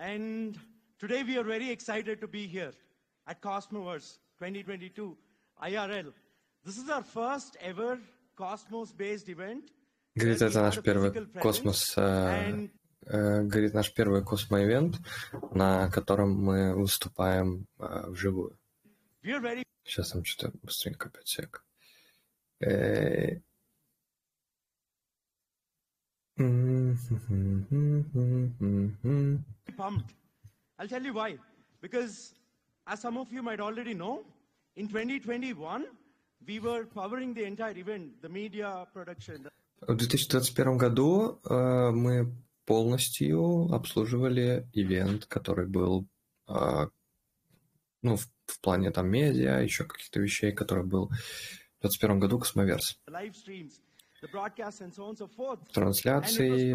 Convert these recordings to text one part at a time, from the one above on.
And today we are very excited to be here at Cosmoverse 2022 IRL. This is our first ever Cosmos-based event. Говорит, это наш первый космос, э, э, говорит, наш первый космо-ивент, на котором мы выступаем э, вживую. Сейчас там что-то быстренько опять сек. Э, pumped. I'll tell you why. Because, as some of you might already know, in 2021, we were powering the entire event, the media production. В 2021 году э, мы полностью обслуживали ивент, который был э, ну, в, в плане там медиа, еще каких-то вещей, который был в 2021 году Cosmoverse. Трансляции.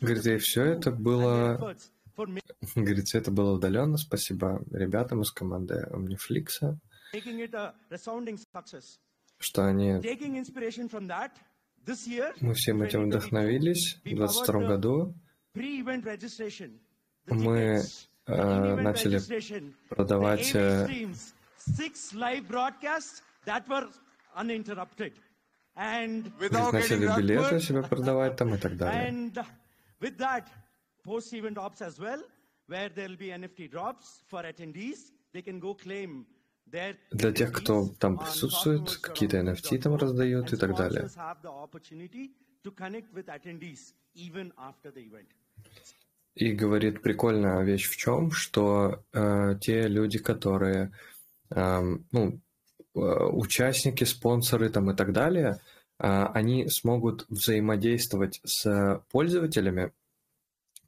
Говорит, и все это было... Говорит, все это было удаленно. Спасибо ребятам из команды Omniflix, что они... Мы всем этим вдохновились. В 2022 году мы э, начали продавать э, начали билеты себе продавать там и так далее. Post-event as well, where there will be NFT drops for attendees. They can go claim для тех, кто там присутствует, какие-то NFT там раздают и так далее. И говорит прикольная вещь в чем, что э, те люди, которые э, ну, участники, спонсоры там и так далее, э, они смогут взаимодействовать с пользователями,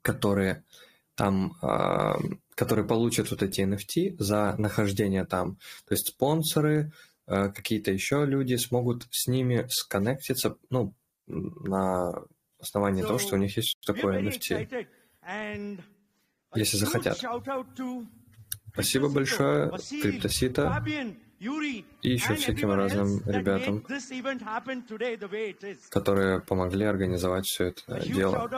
которые там, э, которые получат вот эти NFT за нахождение там. То есть спонсоры, э, какие-то еще люди смогут с ними сконнектиться, ну, на основании so, того, что у них есть такое NFT если захотят. Спасибо большое Криптосита и еще всяким разным ребятам, которые помогли организовать все это дело.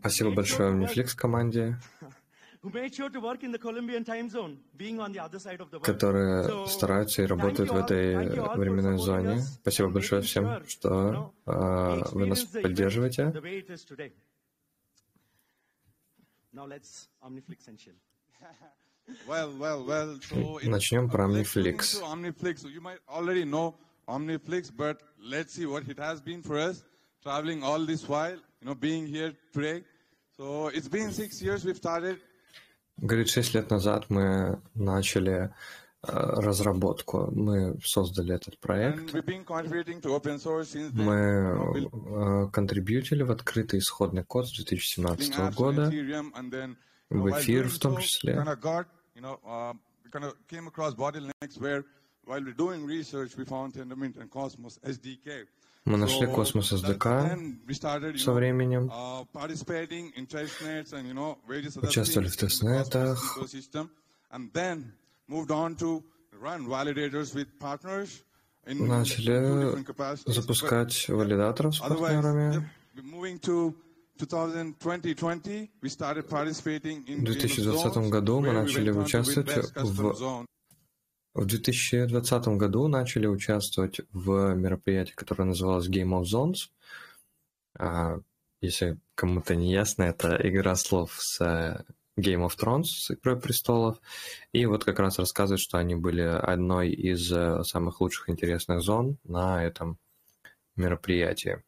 Спасибо большое Netflix команде, которые стараются и работают в этой временной зоне. Спасибо большое всем, что uh, вы нас поддерживаете. Начнем про Omniflix. Omniflix, but let's see what it has been for us, traveling all this while, you know, being here today. So it's been six years we've started Говорит, шесть лет назад мы начали э, разработку. Мы создали этот проект. Мы э, контрибьютили в открытый исходный код с 2017 года, в эфир в том числе. While we're doing research, we found Tendermint and Cosmos SDK. Мы нашли космос SDK со временем, участвовали в тестнетах, начали запускать валидаторов с партнерами. В 2020 году мы начали участвовать в в 2020 году начали участвовать в мероприятии, которое называлось Game of Zones. А, если кому-то не ясно, это игра слов с э, Game of Thrones, с Игрой престолов. И вот как раз рассказывают, что они были одной из э, самых лучших интересных зон на этом мероприятии.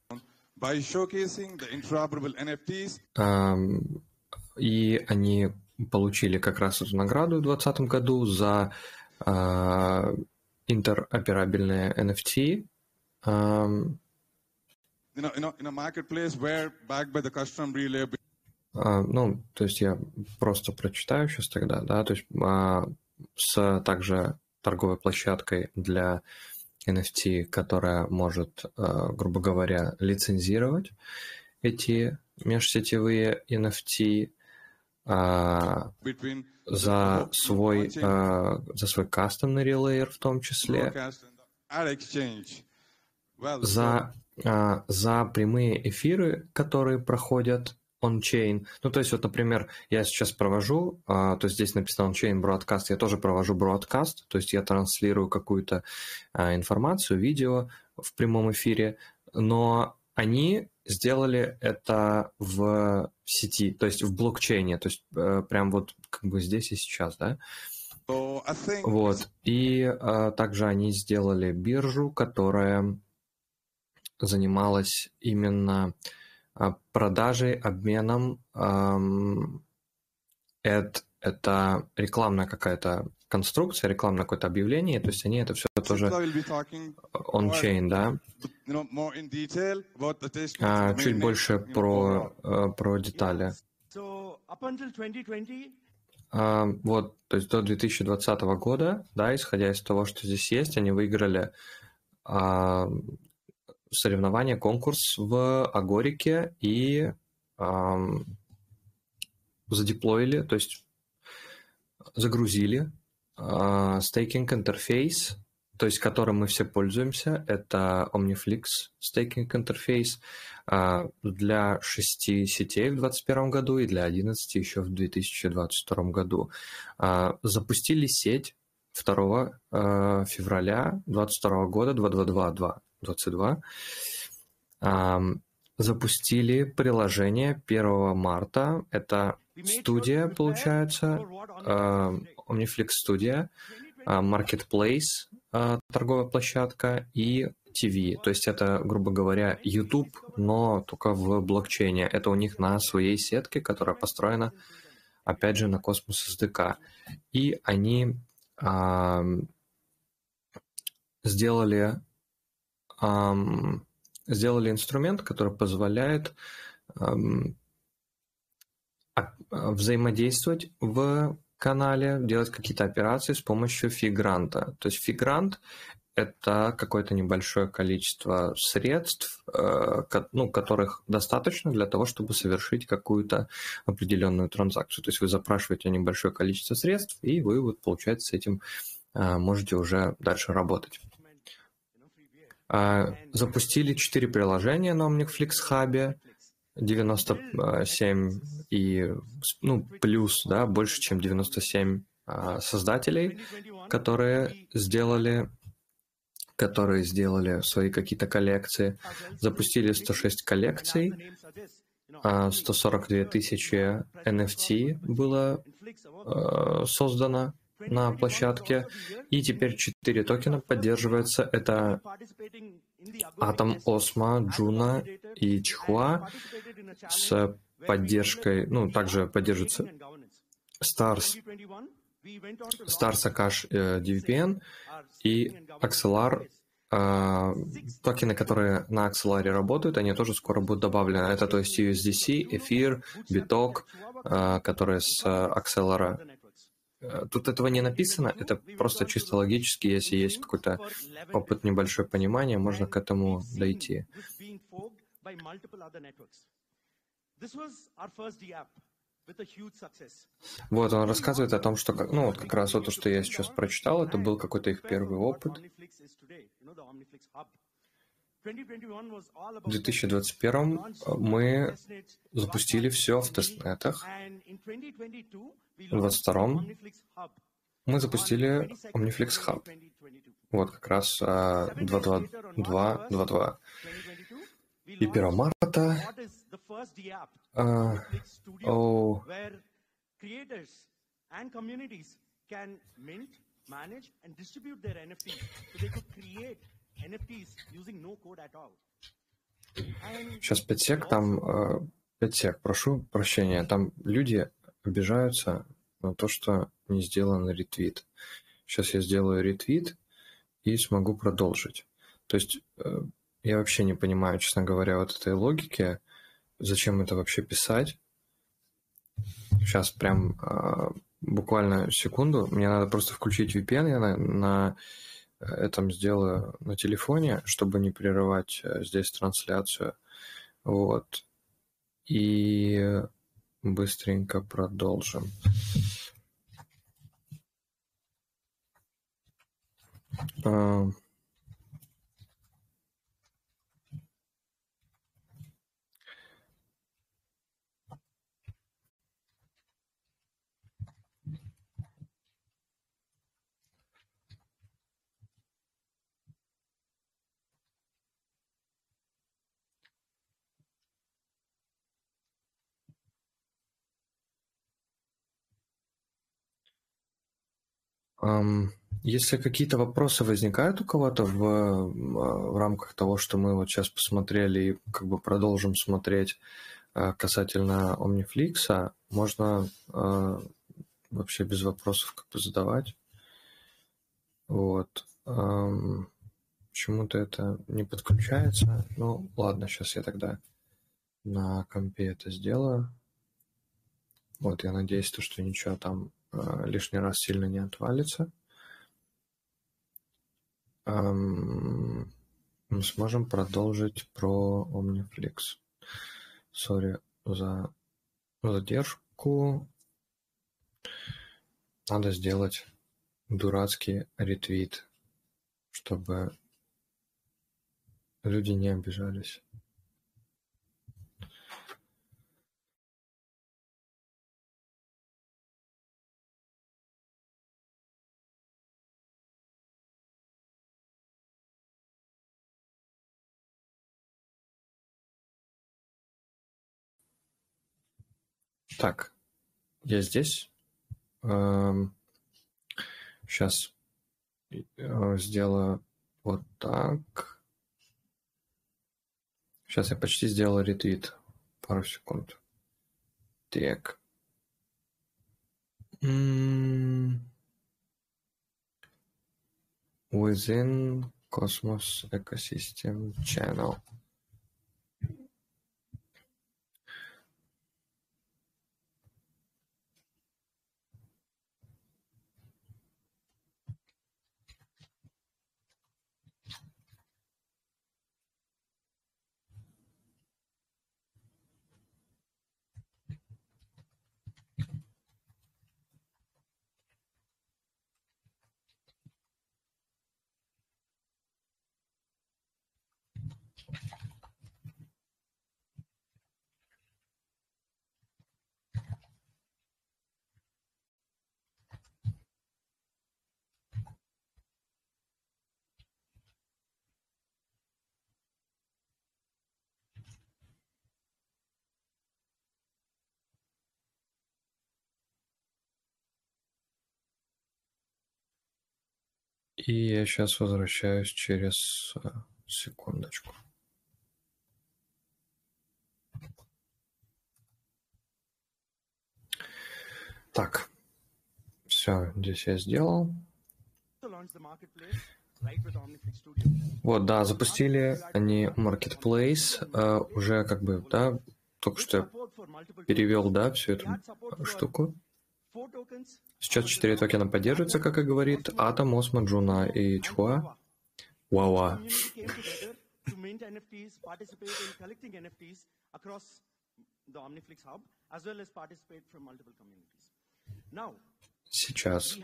И они получили как раз эту награду в 2020 году за а, интероперабельные NFT. Uh, ну, то есть я просто прочитаю сейчас тогда, да, то есть uh, с также торговой площадкой для NFT, которая может, uh, грубо говоря, лицензировать эти межсетевые NFT, за свой, за свой кастомный релейер в том числе, за а, за прямые эфиры, которые проходят on-chain. Ну, то есть, вот, например, я сейчас провожу, а, то есть здесь написано on-chain broadcast, я тоже провожу broadcast, то есть я транслирую какую-то а, информацию, видео в прямом эфире, но они сделали это в сети, то есть в блокчейне, то есть э, прям вот как бы здесь и сейчас, да. So I think Вот. И а, также они сделали биржу, которая занималась именно продажей, обменом. эд- это рекламная какая-то конструкция, рекламное какое-то объявление, то есть они это все тоже on-chain, да. А, чуть больше про, э, про детали. So up until 2020, А, вот, то есть до 2020 года, да, исходя из того, что здесь есть, они выиграли а, соревнование, конкурс в Агорике и эм, задеплоили, то есть загрузили э, стейкинг интерфейс, то есть которым мы все пользуемся, это Omniflix стейкинг интерфейс э, для шести сетей в 2021 году и для 11 еще в 2022 году. Э, запустили сеть 2 а, февраля 2022 года 2222. 22, запустили приложение 1 марта. Это студия, получается, Omniflix студия, а, Marketplace, а, торговая площадка и TV. То есть это, грубо говоря, YouTube, но только в блокчейне. Это у них на своей сетке, которая построена, опять же, на Космос SDK. И они а, сделали сделали инструмент, который позволяет а- взаимодействовать в канале, делать какие-то операции с помощью фигранта. То есть фигрант это какое-то небольшое количество средств, э, ну, которых достаточно для того, чтобы совершить какую-то определенную транзакцию. То есть вы запрашиваете небольшое количество средств, и вы вот, получается, с этим э, можете уже дальше работать. А, Запустили четыре приложения на OmniFlix Hub, 97 и ну, плюс, да, больше, чем 97 а, создателей, 2021, которые сделали которые сделали свои какие-то коллекции. Запустили 106 коллекций, а, 142 тысячи NFT было э, создано на площадке, и теперь 4 токена поддерживаются. Это Atom, Osmo, Juno и Chihuahua с поддержкой, ну, также поддерживается Stars, Stars Akash э, DVPN и Axelar. э, Токены, которые на Axelar работают, они тоже скоро будут добавлены. Это то есть USDC, Эфир, Биток, э, которые с Axelar. Э, Тут этого не написано, это просто чисто логически, если есть какой-то опыт, небольшое понимание, можно к этому дойти. Вот, он рассказывает о том, что, ну, вот как раз вот то, что я сейчас прочитал, это был какой-то их первый опыт. В 2021 мы запустили все в тестнетах. В 22 Мы запустили OmniFlix Hub. Вот как раз а, 2.2.2.2.2. И 1 марта а, о, Сейчас 5 сек, там э, 5 сек, прошу прощения, там люди обижаются на то, что не сделан ретвит. Сейчас я сделаю ретвит и смогу продолжить. То есть э, я вообще не понимаю, честно говоря, вот этой логики, зачем это вообще писать. Сейчас прям э, буквально секунду, мне надо просто включить VPN, я на, на этом сделаю на телефоне, чтобы не прерывать э, здесь трансляцию. Вот. И быстренько продолжим. А, Если какие-то вопросы возникают у кого-то в, в рамках того, что мы вот сейчас посмотрели и как бы продолжим смотреть э, касательно Omniflix, можно э, вообще без вопросов как бы задавать. Вот. Почему-то это не подключается. Ну, ладно, сейчас я тогда на компе это сделаю. Вот, я надеюсь, то, что ничего там лишний раз сильно не отвалится. Мы сможем продолжить про Omniflix. Сори за задержку. Надо сделать дурацкий ретвит, чтобы люди не обижались. Так, я здесь. Сейчас э, сделаю вот так. Сейчас я почти сделал ретвит. Пару секунд. Так. Within Cosmos Ecosystem Channel. И я сейчас возвращаюсь через э, секундочку. Так, все, здесь я сделал. Вот, да, запустили они Marketplace, э, уже как бы, да, только что я перевел, да, всю эту штуку. Сейчас четыре токена поддерживаются, как и говорит Atom, Osmo, Juno и Chihuahua. Сейчас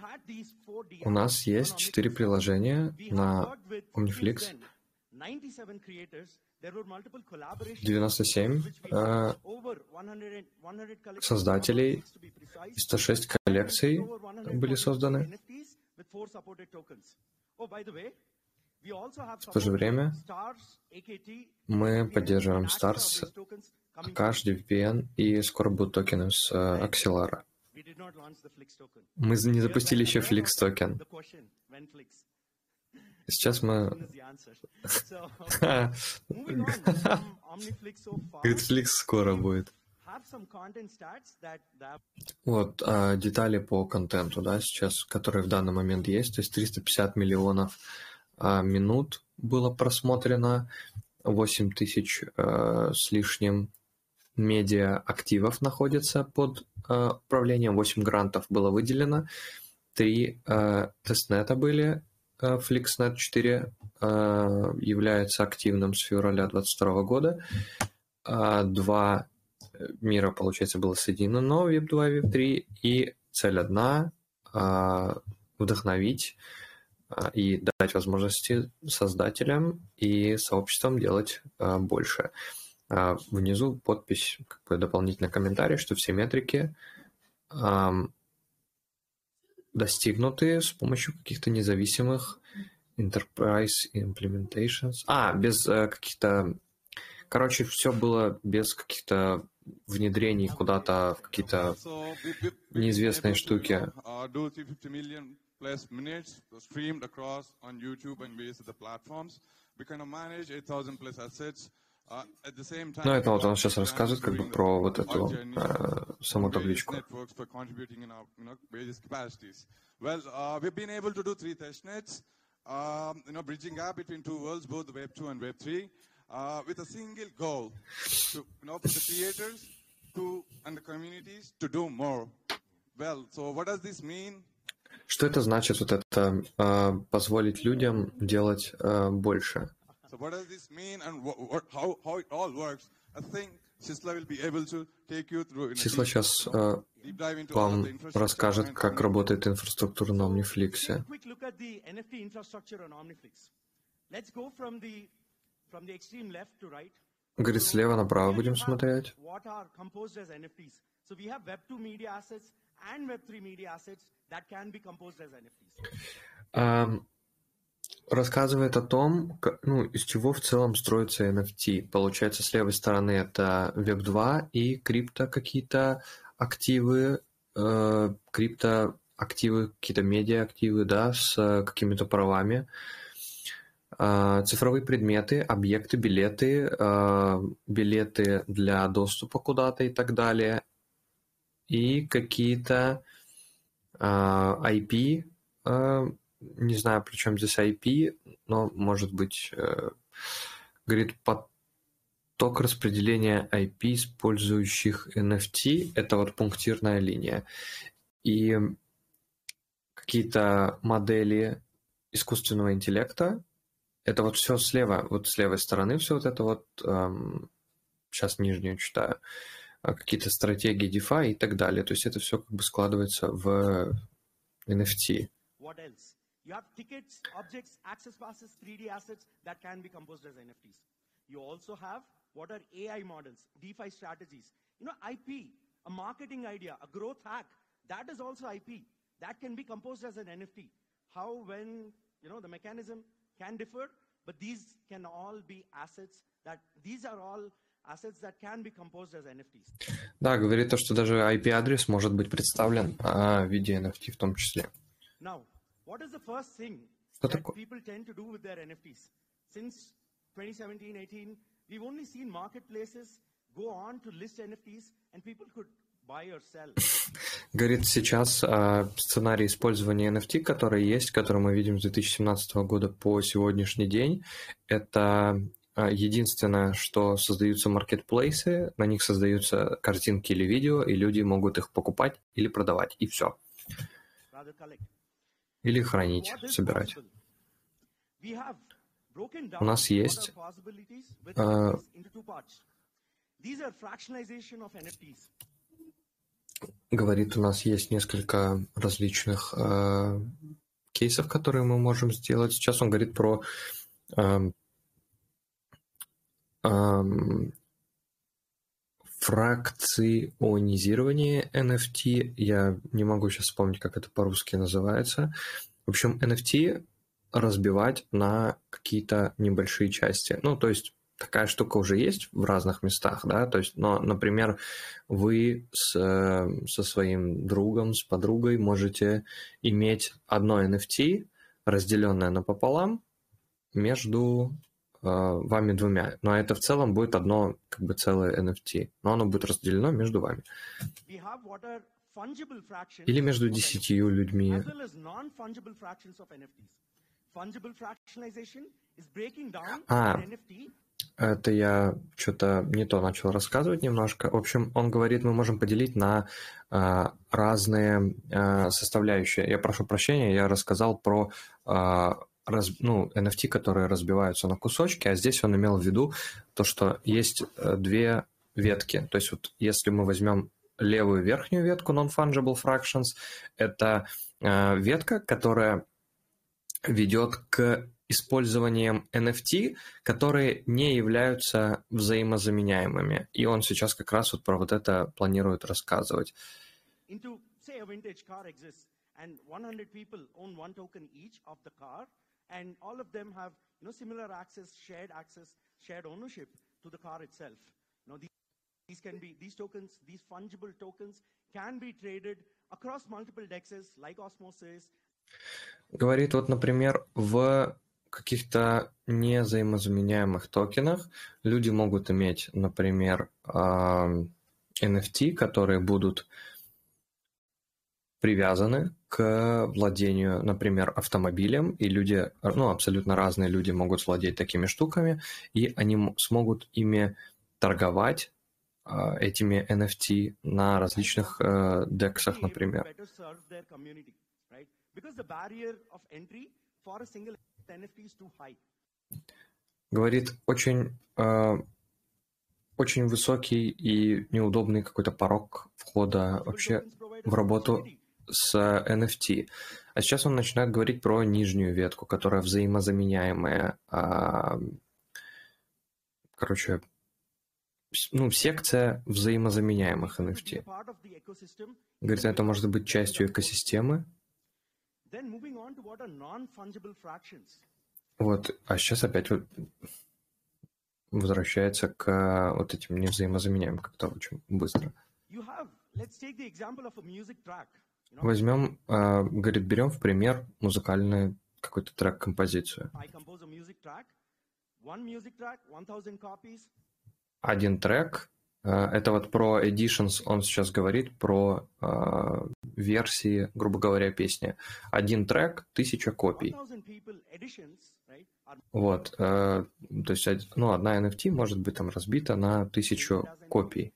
у нас есть четыре приложения на Omniflix. 97 э, создателей и 106 коллекций были созданы. В то же время мы поддерживаем Stars, Akash, DVPN и скоро будут токены с Axelara. Мы не запустили еще Flix токен. Сейчас мы... Netflix скоро будет. Вот, а, детали по контенту, да, сейчас, которые в данный момент есть, то есть 350 миллионов а, минут было просмотрено, 8 тысяч а, с лишним медиа активов находится под а, управлением, 8 грантов было выделено, 3 а, тестнета были, Э, FlixNet 4 э, является активным с февраля 2022 года. А два мира, получается, было соединено, Web2 и Web3, и цель одна э, – вдохновить и дать возможности создателям и сообществам делать больше. Внизу подпись, как бы дополнительный комментарий, что все метрики достигнуты с помощью каких-то независимых enterprise implementations. А, без э, каких-то... Короче, все было без каких-то внедрений куда-то в какие-то неизвестные штуки. We kind of manage 8,000 plus assets. Uh, Ну, это вот он сейчас plan рассказывает как бы про вот эту э, саму табличку. networks for contributing in our you know, various capacities. Well, uh, we've been able to do three testnets, um, you know, bridging gap between two worlds, both Web 2 and Web 3, uh, with a single goal to, you know, for the creators to and the communities to do more. Well, so what does this mean? Что это значит, вот это э, позволить людям делать э, больше? So what does this mean and wha- what, how, how it all works? I think Sisla will be able to take you through in a Сисла deep- сейчас э, вам расскажет, как работает инфраструктура на Omniflix. a quick look at the NFT infrastructure on Omniflix. Let's go from the from the extreme left to right. Говорит, слева направо будем смотреть. Рассказывает о том, ка- ну, из чего в целом строится NFT. Получается, с левой стороны это Web2 и крипто какие-то активы, э, крипто активы, какие-то медиа активы, да, с э, какими-то правами. А, цифровые предметы, объекты, билеты, а, билеты для доступа куда-то и так далее. И какие-то а, IP, а, не знаю, при чем здесь IP, но может быть, э, говорит, поток распределения IP, использующих NFT, это вот пунктирная линия. И какие-то модели искусственного интеллекта, это вот все слева, вот с левой стороны все вот это вот, эм, сейчас нижнюю читаю, а, какие-то стратегии DeFi и так далее. То есть это все как бы складывается в NFT. What else? You have tickets, objects, access passes, 3D assets that can be composed as NFTs. You also have what are AI models, DeFi strategies. You know, IP, a marketing idea, a growth hack, that is also IP. That can be composed as an NFT. How, when, you know, the mechanism can differ, but these can all be assets that, these are all assets that can be composed as NFTs. Да, говорит то, что даже IP-адрес может быть представлен а, в виде NFT в том числе. Now, what is the first thing Что that такое? people tend to do with their NFTs? Since 2017-18, we've only seen marketplaces go on to list NFTs and people could buy or sell. Говорит, сейчас а, сценарий использования NFT, который есть, который мы видим с 2017 года по сегодняшний день, это а, единственное, что создаются маркетплейсы, на них создаются картинки или видео, и люди могут их покупать или продавать, и все. Или хранить, собирать. У нас есть, а, NFTs. Говорит, у нас есть несколько различных э, кейсов, которые мы можем сделать. Сейчас он говорит про эм, эм, фракционизирование NFT. Я не могу сейчас вспомнить, как это по-русски называется. В общем, NFT разбивать на какие-то небольшие части. Ну, то есть такая штука уже есть в разных местах, да, то есть, но, например, вы с, э, со своим другом, с подругой можете иметь одно NFT, разделенное напополам между вами двумя, но это в целом будет одно как бы целое NFT, но оно будет разделено между вами. Или между десятью людьми. А. Это я что-то не то начал рассказывать немножко. В общем, он говорит, мы можем поделить на а, разные а, составляющие. Я прошу прощения, я рассказал про а, раз- ну, NFT, которые разбиваются на кусочки, а здесь он имел в виду то, что есть э, две ветки. То есть вот если мы возьмем левую верхнюю ветку Non-Fungible Fractions, это э, ветка, которая ведет к использованием NFT, которые не являются взаимозаменяемыми. И он сейчас как раз вот про вот это планирует рассказывать. into, say, and 100 people own one token each of the car, and all of them have you know, similar access, shared access, shared ownership to the car itself. You know, these, these can be these tokens, these fungible tokens can be traded across multiple dexes like Osmosis, Говорит, вот, например, в каких-то незаимозаменяемых токенах люди могут иметь, например, NFT, которые будут привязаны к владению, например, автомобилем, и люди, ну, абсолютно разные люди могут владеть такими штуками, и они смогут ими торговать а, этими NFT на различных э, дексах, например. Говорит, очень, э, очень высокий и неудобный какой-то порог входа вообще в работу с NFT. А сейчас он начинает говорить про нижнюю ветку, которая взаимозаменяемая. А, короче, ну, секция взаимозаменяемых NFT. Говорит, это может быть частью экосистемы. Вот, а сейчас опять вот возвращается к вот этим невзаимозаменяемым как-то очень быстро. Возьмем, э, говорит, берем в пример музыкальный какой-то трек-композицию. Один трек, э, это вот про editions, он сейчас говорит про э, версии, грубо говоря, песни. Один трек, тысяча копий. Вот, э, то есть, ну, одна NFT может быть там разбита на тысячу копий.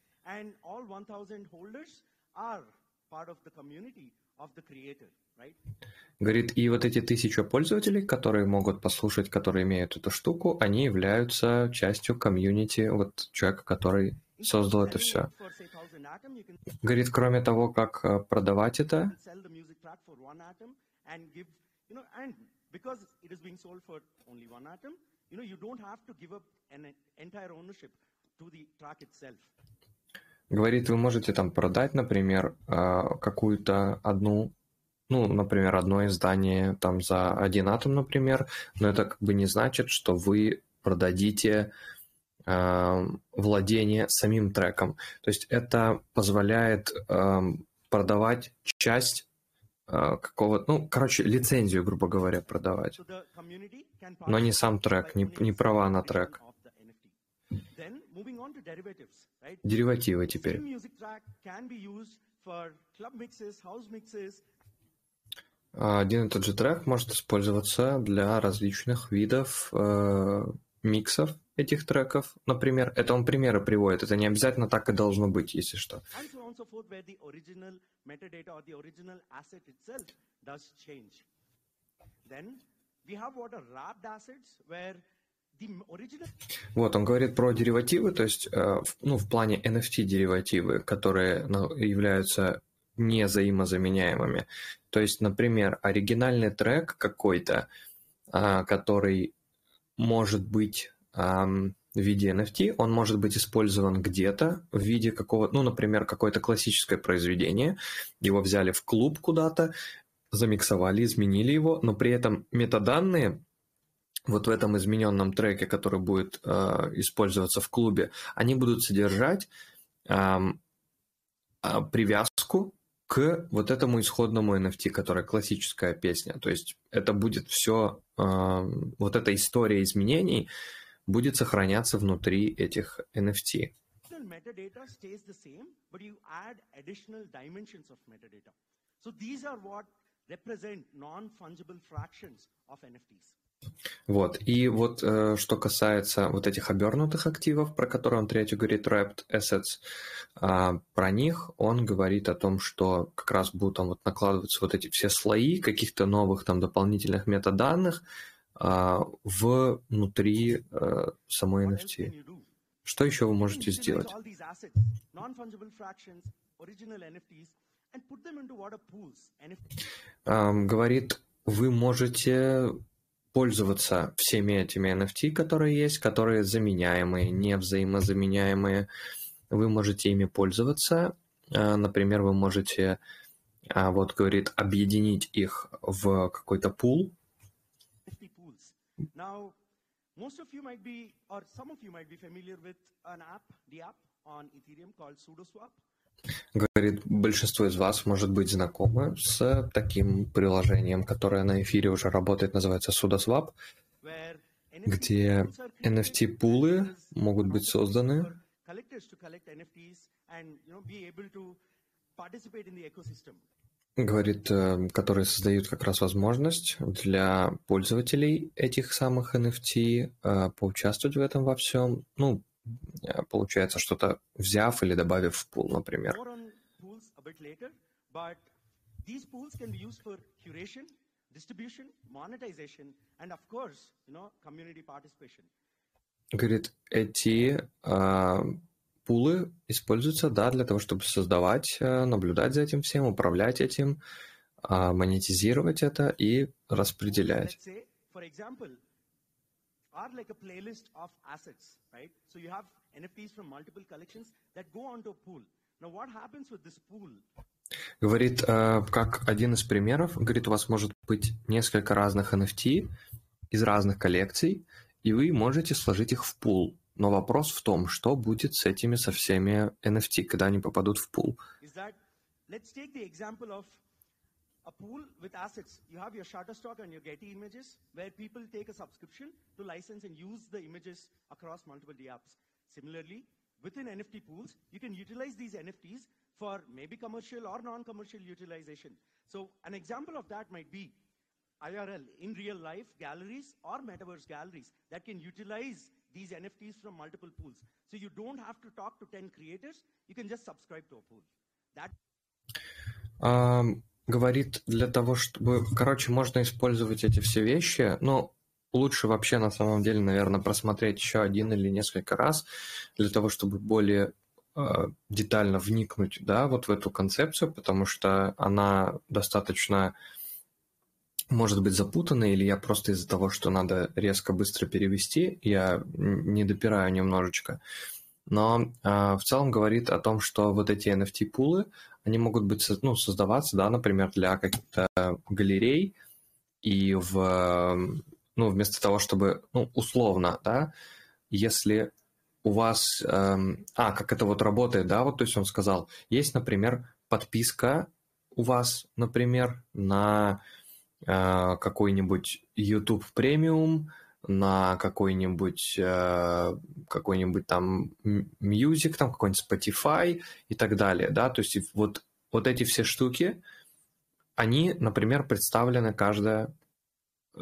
Говорит, и вот эти тысячи пользователей, которые могут послушать, которые имеют эту штуку, они являются частью комьюнити, вот человека, который создал это все. Говорит, кроме того, как э, продавать это, Говорит, вы можете там продать, например, а, какую-то одну, ну, например, одно издание там за один атом, например, но это как бы не значит, что вы продадите э, владение самим треком. То есть это позволяет э, продавать часть э, какого-то, ну, короче, лицензию, грубо говоря, продавать. Но не сам трек, не, не права на трек. Деривативы теперь. Один и тот же трек может использоваться для различных видов э, миксов этих треков. Например, это он примеры приводит. Это не обязательно так и должно быть, если что. Then we have what are wrapped assets where вот, он говорит про деривативы, то есть, э, ну, в плане NFT-деривативы, которые ну, являются незаимозаменяемыми. То есть, например, оригинальный трек какой-то, а, который может быть в виде NFT, он может быть использован где-то в виде какого-то, ну, например, какое-то классическое произведение, его взяли в клуб куда-то, замиксовали, изменили его, но при этом метаданные вот в этом измененном треке, который будет э, использоваться в клубе, они будут содержать э, привязку к вот этому исходному NFT, которая классическая песня. То есть это будет все, э, вот эта история изменений будет сохраняться внутри этих NFT. So these are what represent non-fungible fractions of NFTs. Вот. И вот э, что касается вот этих обернутых активов, про которые он третью говорит, wrapped assets, э, про них он говорит о том, что как раз будут там вот накладываться вот эти все слои каких-то новых там дополнительных метаданных э, внутри э, самой NFT. Что еще вы можете сделать? Um, говорит, вы можете пользоваться всеми этими NFT, которые есть, которые заменяемые, не взаимозаменяемые. Вы можете ими пользоваться. А, например, вы можете, а, вот говорит, объединить их в какой-то пул. Most. Говорит, большинство из вас может быть знакомы с таким приложением, которое на эфире уже работает, называется NFT где NFT-пулы могут быть созданы говорит, э, которые создают как раз возможность для пользователей этих самых NFT э, поучаствовать в этом во всем. Ну, получается, что-то взяв или добавив в пул, например. Говорит, эти э, пулы используются, да, для того, чтобы создавать, э, наблюдать за этим всем, управлять этим, э, монетизировать это и распределять. Let's say, for example, are like a playlist of assets, right? So you have NFTs from multiple collections that go onto a pool. Now, what happens with this pool? Говорит, э, как один из примеров, говорит, у вас может быть несколько разных NFT из разных коллекций, и вы можете сложить их в пул. Но вопрос в том, что будет с этими, со всеми NFT, когда они попадут в пул. Let's take the example of a pool with assets. You have your Shutterstock and your Getty images, where people take a subscription to license and use the images across multiple apps. Similarly, within NFT pools, you can utilize these NFTs for maybe commercial or non-commercial utilization. So an example of that might be IRL, in real life galleries or metaverse galleries that can utilize these NFTs from multiple pools. So you don't have to talk to 10 creators, you can just subscribe to a pool. That Ам, говорит, для того, чтобы... Короче, можно использовать эти все вещи, но лучше вообще на самом деле, наверное, просмотреть еще один или несколько раз для того, чтобы более э, детально вникнуть, да, вот в эту концепцию, потому что она достаточно может быть запутанной, или я просто из-за того, что надо резко быстро перевести, я не допираю немножечко. Но э, в целом говорит о том, что вот эти NFT-пулы, они могут быть ну, создаваться, да, например, для каких-то галерей, и в, ну, вместо того, чтобы, ну, условно, да, если у вас, эм, а, как это вот работает, да, вот, то есть он сказал, есть, например, подписка у вас, например, на э, какой-нибудь YouTube премиум, на какой-нибудь э, какой-нибудь там Music, там какой-нибудь Spotify и так далее, да, то есть вот, вот эти все штуки, они, например, представлены каждая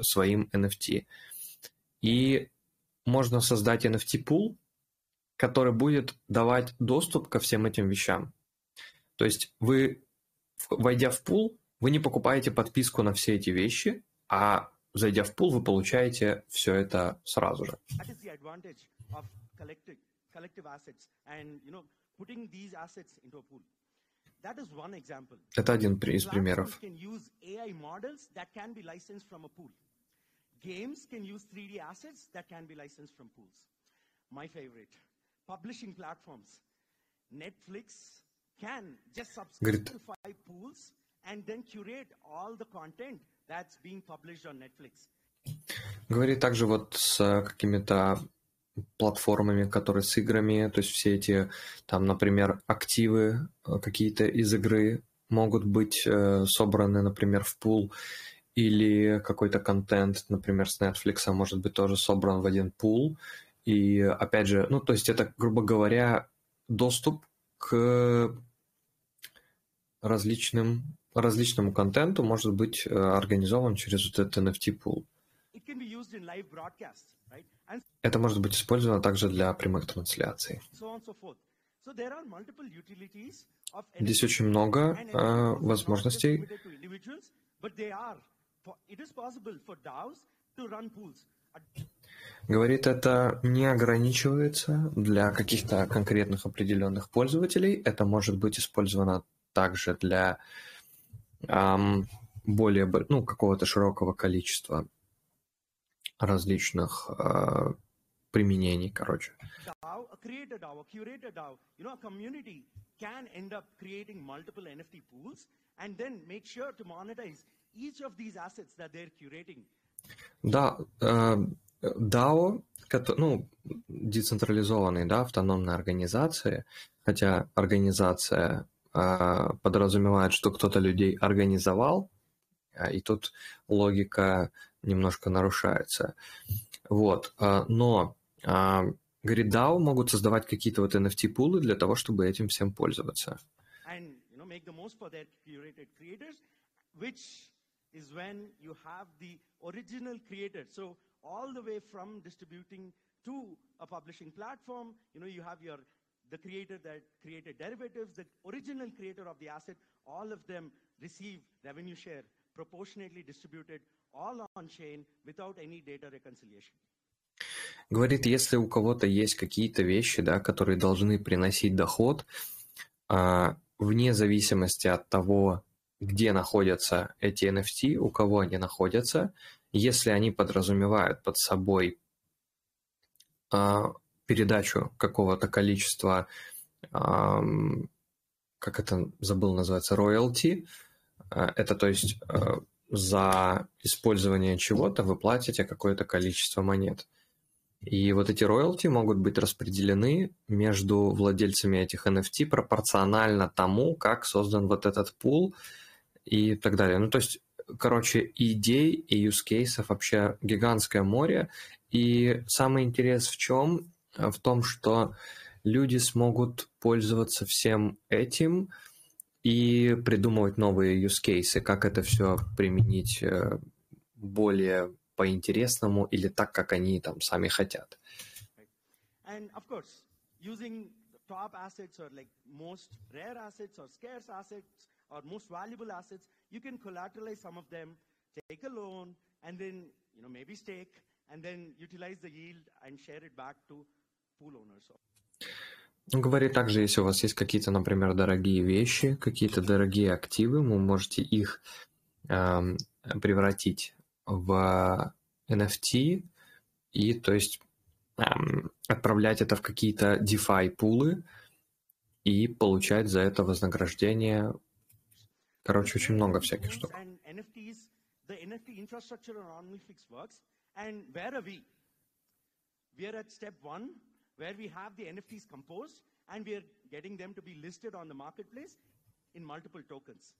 своим NFT. И можно создать NFT-пул, который будет давать доступ ко всем этим вещам. То есть вы, войдя в пул, вы не покупаете подписку на все эти вещи, а зайдя в пул, вы получаете все это сразу же. Это один из примеров. Games can use 3D assets that can be licensed from pools. My favorite, publishing platforms. Netflix can just subscribe to five pools and then curate all the content Говорит также вот с э, какими-то платформами, которые с играми, то есть все эти, там, например, активы э, какие-то из игры могут быть э, собраны, например, в пул, или какой-то контент, например, с Netflix может быть тоже собран в один пул. И опять же, ну, то есть это, грубо говоря, доступ к различным, различному контенту может быть э, организован через вот этот NFT-пул. Это может быть использовано также для прямых трансляций. Здесь очень много э, возможностей. Говорит, это не ограничивается для каких-то конкретных определенных пользователей. Это может быть использовано также для более, бо- ну, какого-то широкого количества различных э, применений, короче. DAO, a creator DAO, a curator DAO, you know, a community can end up creating multiple NFT pools and then make sure to monetize each of these assets that they're curating. Да, э, DAO, ну, децентрализованные, да, автономные организации, хотя организация э, подразумевает, что кто-то людей организовал, а, и тут логика немножко нарушается. Вот, э, но э, говорит, DAO могут создавать какие-то вот NFT-пулы для того, чтобы этим всем пользоваться. Is when you have the original creator. So all the way from distributing to a publishing platform, you know, you have your the creator that created derivatives, the original creator of the asset, all of them receive revenue share proportionately distributed all on chain without any data reconciliation. Говорит, если у кого-то есть какие-то вещи, да, которые должны приносить доход, а, вне зависимости от того, где находятся эти NFT, у кого они находятся, если они подразумевают под собой а, передачу какого-то количества, как это забыл называется, royalty, а, это то есть а, за использование чего-то вы платите какое-то количество монет. И вот эти роялти могут быть распределены между владельцами этих NFT пропорционально тому, как создан вот этот пул и так далее. Ну, то есть короче, идей и use cases вообще гигантское море. И самый интерес в чем? В том, что люди смогут пользоваться всем этим и придумывать новые use cases, как это все применить э, более по-интересному или так, как они там сами хотят. And of course, using top assets or like most rare assets or scarce assets or most valuable assets, you can collateralize some of them, take a loan, and then, you know, maybe stake, and then utilize the yield and share it back to говорит также, если у вас есть какие-то, например, дорогие вещи, какие-то дорогие активы, вы можете их э, превратить в NFT и, то есть, э, отправлять это в какие-то DeFi пулы и получать за это вознаграждение. Короче, очень много всяких штук. Where we have the NFTs composed, and we are getting them to be listed on the marketplace in multiple tokens.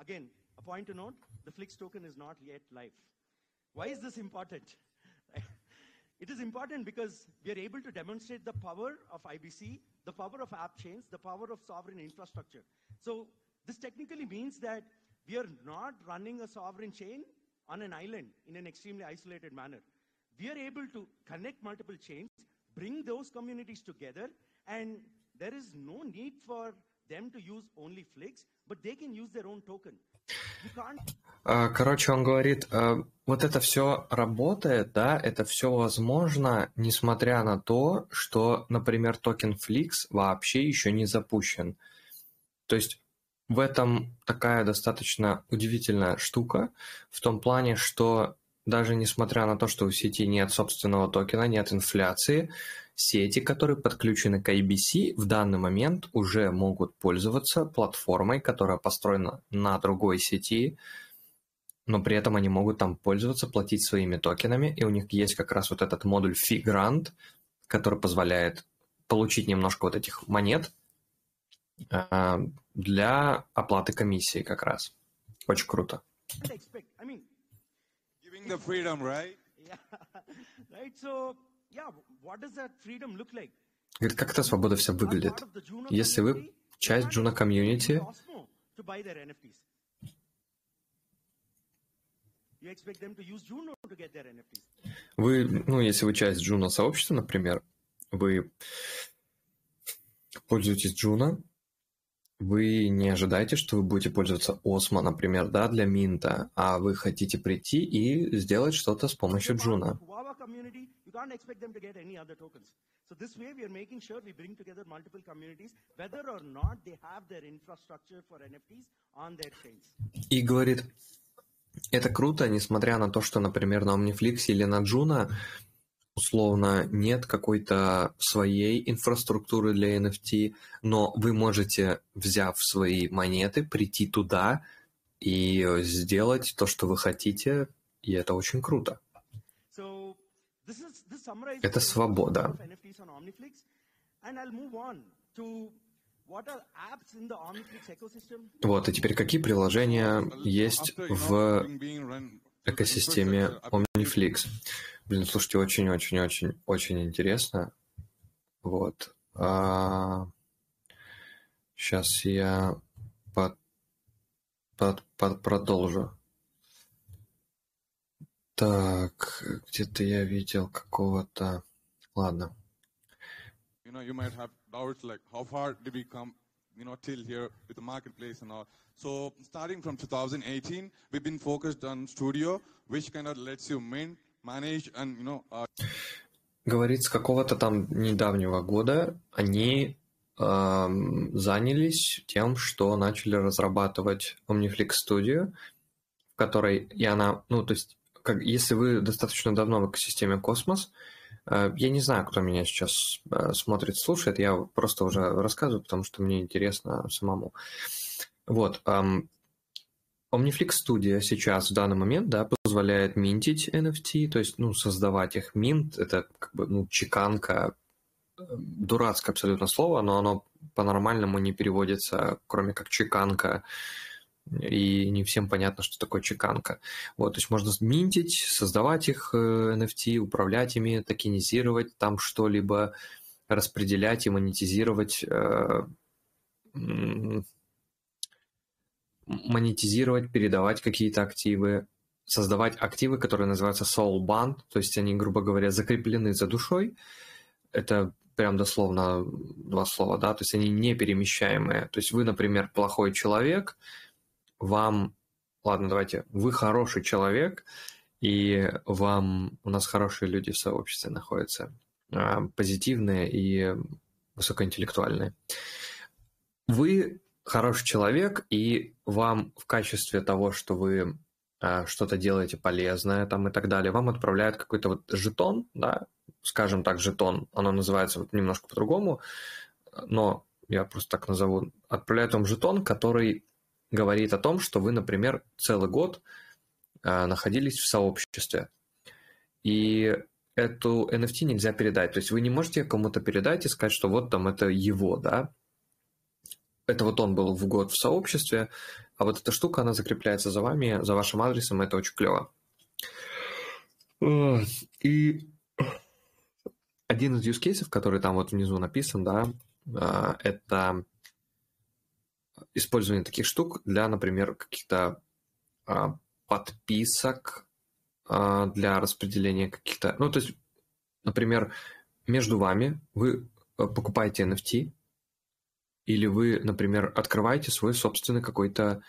Again, a point to note, the Flix token is not yet live. Why is this important? it is important because we are able to demonstrate the power of IBC, the power of app chains, the power of sovereign infrastructure. So this technically means that we are not running a sovereign chain on an island in an extremely isolated manner. We are able to connect multiple chains, bring those communities together, and there is no need for them to use only Flix, but they can use their own token. Короче, он говорит, вот это все работает, да, это все возможно, несмотря на то, что, например, токен Flix вообще еще не запущен. То есть в этом такая достаточно удивительная штука, в том плане, что даже несмотря на то, что у сети нет собственного токена, нет инфляции, сети, которые подключены к IBC, в данный момент уже могут пользоваться платформой, которая построена на другой сети, но при этом они могут там пользоваться, платить своими токенами, и у них есть как раз вот этот модуль Fee который позволяет получить немножко вот этих монет, а, для оплаты комиссии как раз. Очень круто. Говорит, как эта свобода вся выглядит? Если вы часть Juno комьюнити, вы, ну, если вы часть Juno сообщества, например, вы пользуетесь Juno, вы не ожидаете, что вы будете пользоваться Osmo, например, да, для Минта, а вы хотите прийти и сделать что-то с помощью Juno. So this way we are making sure we bring together multiple communities, whether or not they have their infrastructure for NFTs on their chains. И говорит, это круто, несмотря на то, что, например, на Omniflix или на Juno условно нет какой-то своей инфраструктуры для NFT, но вы можете, взяв свои монеты, прийти туда и сделать то, что вы хотите, и это очень круто. Это свобода. Вот, и теперь какие приложения есть в экосистеме OmniFlix? Блин, слушайте, очень-очень-очень-очень интересно. Вот. А... Сейчас я под, под, под продолжу. Так, где-то я видел какого-то... Ладно. You know, you might have doubts like how far did we come, you know, till here with the marketplace and all. So starting from 2018, we've been focused on Studio, which kind of lets you mint, manage and, you know... Uh... Говорит, с какого-то там недавнего года они э, занялись тем, что начали разрабатывать Omniflix Studio, в которой и она, ну, то есть как, если вы достаточно давно в экосистеме Космос, я не знаю, кто меня сейчас э, смотрит, слушает, я просто уже рассказываю, потому что мне интересно самому. Вот. Omniflix Studio сейчас в данный момент да, позволяет минтить NFT, то есть ну, создавать их. Минт — это как бы ну, чеканка, э, дурацкое абсолютно слово, но оно по-нормальному не переводится, кроме как чеканка и не всем понятно, что такое чеканка. Вот, то есть можно минтить, создавать их NFT, э, управлять ими, токенизировать там что-либо, распределять и монетизировать э, монетизировать, передавать какие-то активы, создавать активы, которые называются soul band, то есть они, грубо говоря, закреплены за душой. Это прям дословно два слова, да, то есть они не перемещаемые. То есть вы, например, плохой человек, вам, ладно, давайте, вы хороший человек, и вам, у нас хорошие люди в сообществе находятся, а, позитивные и высокоинтеллектуальные. Вы хороший человек, и вам в качестве того, что вы а, что-то делаете полезное там и так далее, вам отправляют какой-то вот жетон, да, скажем так, жетон, оно называется вот немножко по-другому, но я просто так назову, отправляют вам жетон, который говорит о том, что вы, например, целый год э, находились в сообществе. И эту NFT нельзя передать. То есть вы не можете кому-то передать и сказать, что вот там это его, да. Это вот он был в год в сообществе, а вот эта штука, она закрепляется за вами, за вашим адресом, это очень клево. И один из use cases, который там вот внизу написан, да, э, это использование таких штук для, например, каких-то а, подписок а, для распределения каких-то... Ну, то есть, например, между вами вы а, покупаете NFT, или вы, например, открываете свой собственный какой-то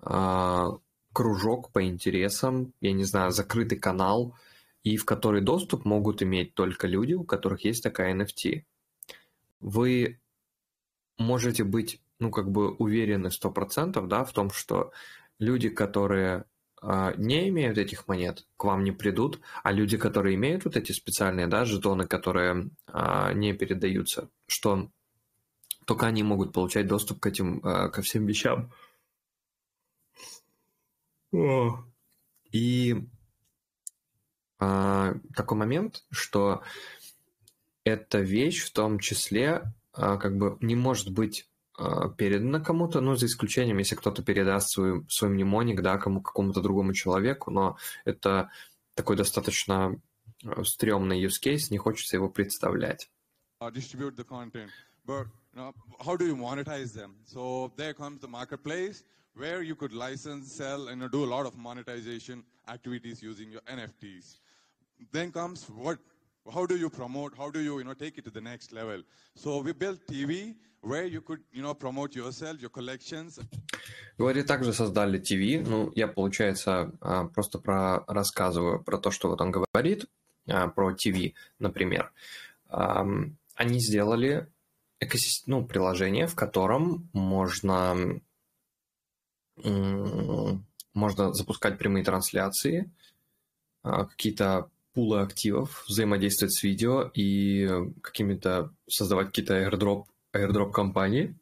а, кружок по интересам, я не знаю, закрытый канал, и в который доступ могут иметь только люди, у которых есть такая NFT. Вы можете быть ну, как бы уверены сто процентов, да, в том, что люди, которые э, не имеют этих монет, к вам не придут, а люди, которые имеют вот эти специальные, да, жетоны, которые э, не передаются, что только они могут получать доступ к этим, э, ко всем вещам. И э, такой момент, что эта вещь в том числе э, как бы не может быть а, передано кому-то, ну, за исключением, если кто-то передаст свой, свой мнемоник, да, кому, какому-то другому человеку, но это такой достаточно а, стрёмный use case, не хочется его представлять. NFTs. Then comes what how do you promote, how do you, you know, take it to the next level? So we built TV where you could, you know, promote yourself, your collections. Говорит, также создали TV. Ну, я, получается, а, просто про рассказываю про то, что вот он говорит, а, про TV, например. Они сделали экосист... ну, приложение, в котором можно, можно запускать прямые трансляции, а, какие-то пулы активов, взаимодействовать с видео и какими-то создавать какие-то airdrop, airdrop компании.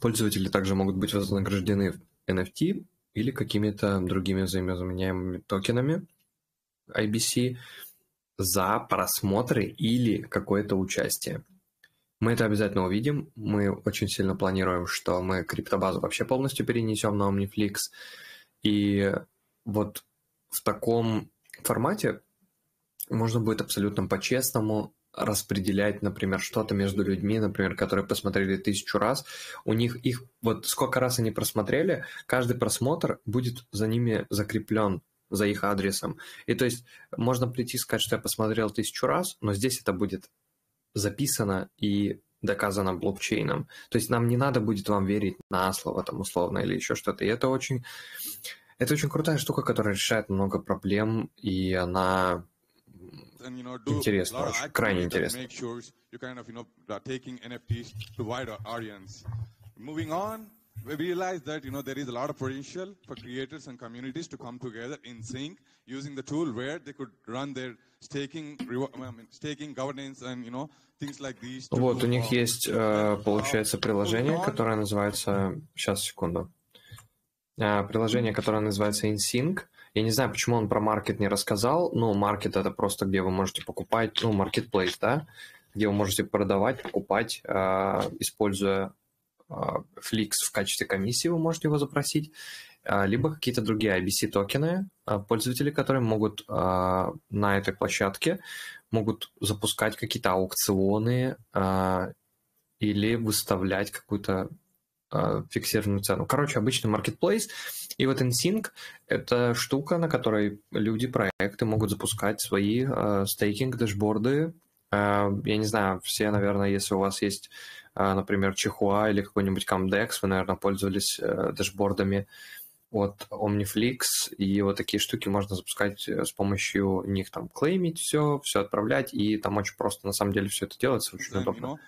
Пользователи также могут быть вознаграждены NFT или какими-то другими взаимозаменяемыми токенами IBC за просмотры или какое-то участие. Мы это обязательно увидим. Мы очень сильно планируем, что мы криптобазу вообще полностью перенесем на OmniFlix. И вот в таком формате можно будет абсолютно по-честному распределять, например, что-то между людьми, например, которые посмотрели тысячу раз, у них их, вот сколько раз они просмотрели, каждый просмотр будет за ними закреплен за их адресом. И то есть можно прийти и сказать, что я посмотрел тысячу раз, но здесь это будет записано и доказано блокчейном. То есть нам не надо будет вам верить на слово там условно или еще что-то. И это очень, это очень крутая штука, которая решает много проблем, и она Интересно, очень, крайне интересно. Moving on, we realize that you know there is a lot of potential for creators and communities to come together in sync using the tool where they could run their staking, I mean, staking governance and you know things like these. Вот, у них uh, есть, э, получается, приложение, которое называется... Сейчас, секунду. А, Приложение, которое называется InSync. Я не знаю, почему он про маркет не рассказал. Ну, маркет это просто, где вы можете покупать, ну, marketplace, да, где вы можете продавать, покупать, а, используя а, Flix в качестве комиссии, вы можете его запросить, а, либо какие-то другие IBC токены, а, пользователи, которые могут на этой площадке могут запускать какие-то аукционы или выставлять какую-то фиксированную цену. Короче, обычный marketplace. И вот InSync — это штука, на которой люди, проекты могут запускать свои стейкинг-дэшборды. А, я не знаю, все, наверное, если у вас есть, например, Чихуа или какой-нибудь Comdex, вы, наверное, пользовались э, дэшбордами от OmniFlix, и вот такие штуки можно запускать э, с помощью них, там, клеймить все, все отправлять, и там очень просто, на самом деле, все это делается, очень and, you удобно. know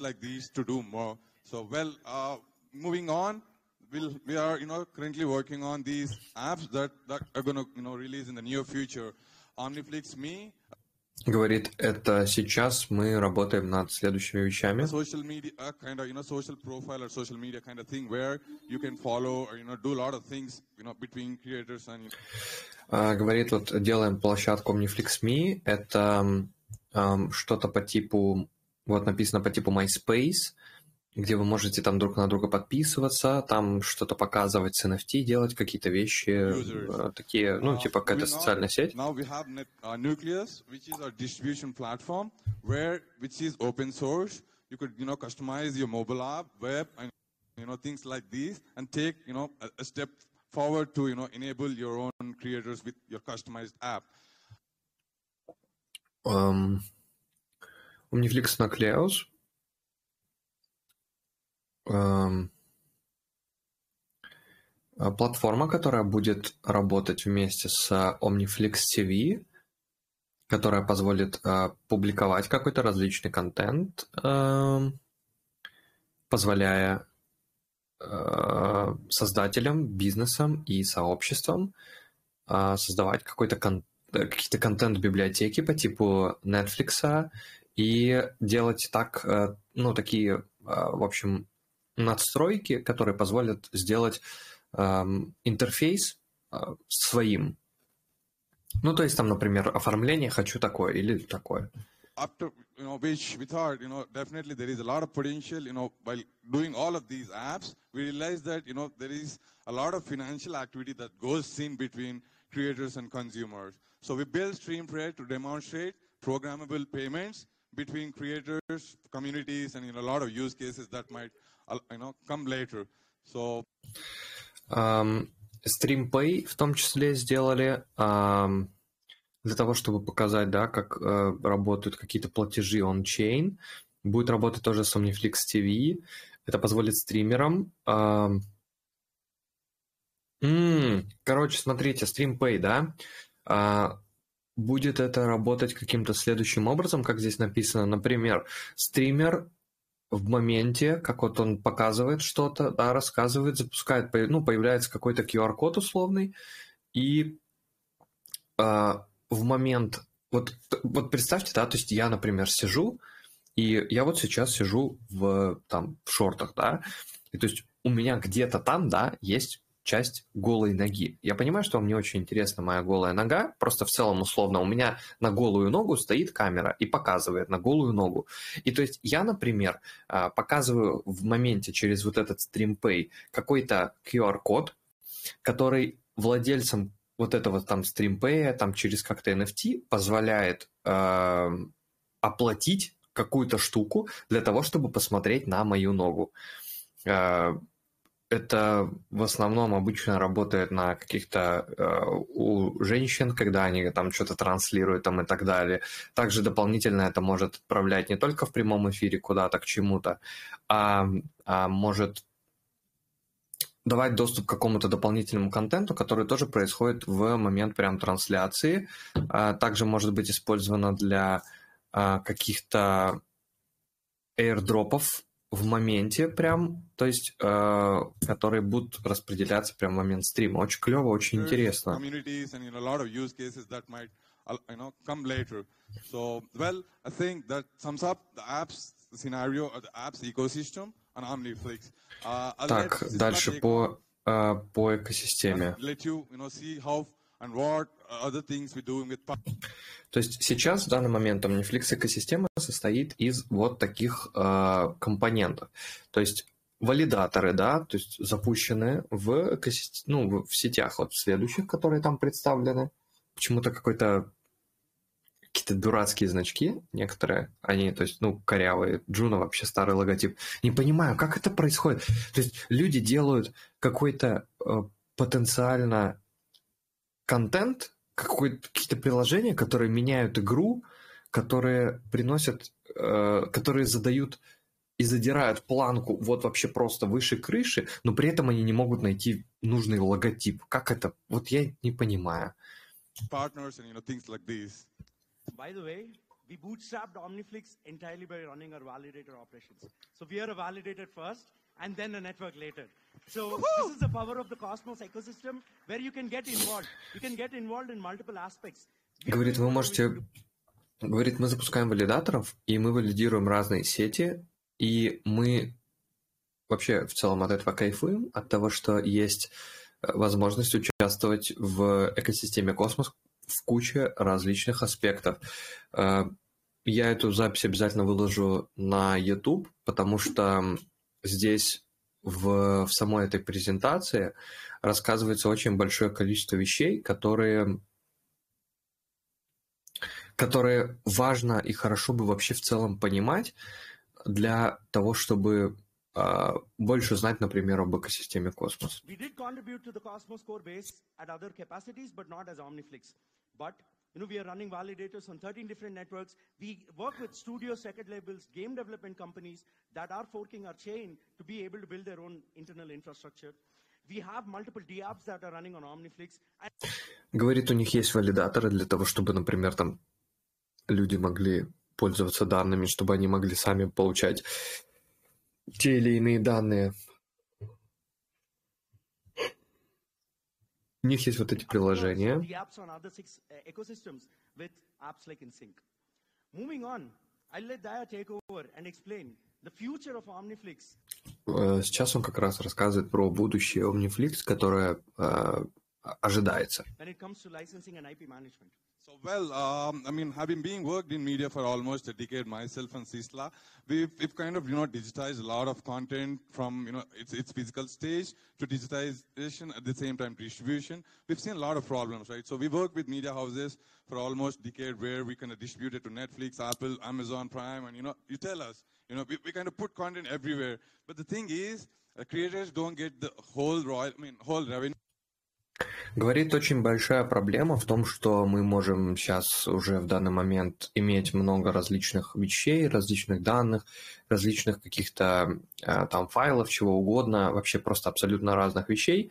like. So well, uh, moving on, we'll, we are you know currently working on these apps that, that are going to you know release in the near future. OmniFlix Me, Говорит, это сейчас мы работаем над следующими вещами. a social media uh, kind of you know social profile or social media kind of thing where you can follow or you know do a lot of things you know between creators and you know, А, Говорит, вот делаем площадку OmniFlix.me, это ам, что-то по типу, вот написано по типу MySpace, где вы можете там друг на друга подписываться, там что-то показывать с NFT, делать какие-то вещи, Users. э, такие, ну, Uh, типа какая-то социальная сеть. Now we have uh, Nucleus, which is our distribution platform, where which is open source. You could you know customize your mobile app, web, and you know things like these, and take you know a, a step forward to you know enable your own creators with your customized app. Эм, Omniflix Nucleus. Эм, а, Платформа, которая будет работать вместе с Omniflix TV, которая позволит э, публиковать какой-то различный контент, эм, позволяя э, создателям, бизнесам и сообществам э, создавать какой-то кон- э, какие-то контент-библиотеки по типу Netflix и делать так, э, ну, такие, э, в общем, надстройки, которые позволят сделать эм, интерфейс э, своим. Ну, то есть там, например, оформление хочу такое или такое. After you know which we thought you know definitely there is a lot of potential you know by doing all of these apps we realized that you know there is a lot of financial activity that goes in between creators and consumers so we built streampred to demonstrate programmable payments between creators communities and you know a lot of use cases that might uh, you know come later so Ам, StreamPay в том числе сделали ам, для того, чтобы показать, да, как э, работают какие-то платежи on-chain. Будет работать тоже с OmniFlix TV. Это позволит стримерам... ам, м, короче, смотрите, StreamPay, да, а, будет это работать каким-то следующим образом, как здесь написано. Например, стример в моменте, как вот он показывает что-то, да, рассказывает, запускает, ну, появляется какой-то QR-код условный, и а, в момент, вот, вот представьте, да, то есть я, например, сижу, и я вот сейчас сижу в, там, в шортах, да, и то есть у меня где-то там, да, есть часть голой ноги. Я понимаю, что вам не очень интересна моя голая нога, просто в целом условно у меня на голую ногу стоит камера и показывает на голую ногу. И то есть я, например, а, показываю в моменте через вот этот StreamPay какой-то QR-код, который владельцам вот этого там StreamPay, там через как-то NFT позволяет э, оплатить какую-то штуку для того, чтобы посмотреть на мою ногу. Э, это в основном обычно работает на каких-то э, у женщин, когда они там что-то транслируют там и так далее. Также дополнительно это может отправлять не только в прямом эфире куда-то к чему-то, а, а может давать доступ к какому-то дополнительному контенту, который тоже происходит в момент прям трансляции. А, также может быть использовано для а, каких-то airdropов в моменте прям, то есть, э, которые будут распределяться прям в момент стрима. Очень клево, очень интересно. you know, come later. So, well, I think that sums up the apps scenario, or the apps ecosystem on OmniFlix. Uh, так, дальше по, uh, по экосистеме. Let you, you know, see how and what то есть сейчас, в данный момент, Omniflix экосистема состоит из вот таких э, компонентов. То есть валидаторы, да, то есть запущены в, экосистем, ну, в сетях вот следующих, которые там представлены. Почему-то какой-то какие-то дурацкие значки некоторые, они, то есть, ну, корявые. Джуна вообще старый логотип. Не понимаю, как это происходит. То есть люди делают какой-то э, потенциально контент, какие-то приложения, которые меняют игру, которые приносят, э, которые задают и задирают планку вот вообще просто выше крыши, но при этом они не могут найти нужный логотип. Как это? Вот я не понимаю. Partners and you know things like this. By the way, we bootstrapped Omniflix entirely by running our validator operations. So we are a validator first, and then a network later. So this is the power of the Cosmos ecosystem where you can get involved. You can get involved in multiple aspects. Говорит, вы можете... Говорит, мы запускаем валидаторов, и мы валидируем разные сети, и мы вообще в целом от этого кайфуем, от того, что есть э, возможность участвовать в экосистеме Космос в куче различных аспектов. Э, я эту запись обязательно выложу на YouTube, потому что здесь в, в самой этой презентации рассказывается очень большое количество вещей, которые, которые важно и хорошо бы вообще в целом понимать для того, чтобы uh, больше знать, например, об экосистеме Космос. You know, we are running validators on 13 different networks. We work with studios, record labels, game development companies that are forking our chain to be able to build their own internal infrastructure. We have multiple DApps that are running on Omniflix. Говорит, у них есть валидаторы для того, чтобы, например, там люди могли пользоваться данными, чтобы они могли сами получать те или иные данные У них есть вот эти приложения. Э, сейчас он как раз рассказывает про будущее Omniflix, которое э, ожидается. So, well, um, I mean, having been worked in media for almost a decade myself and Sisla, we've, we've kind of, you know, digitized a lot of content from, you know, its, its physical stage to digitization at the same time distribution. We've seen a lot of problems, right? So we work with media houses for almost a decade where we kind of distribute it to Netflix, Apple, Amazon Prime, and, you know, you tell us, you know, we, we kind of put content everywhere. But the thing is, uh, creators don't get the whole royal, I mean, whole revenue. Говорит, очень большая проблема в том, что мы можем сейчас уже в данный момент иметь много различных вещей, различных данных, различных каких-то а, там файлов, чего угодно, вообще просто абсолютно разных вещей,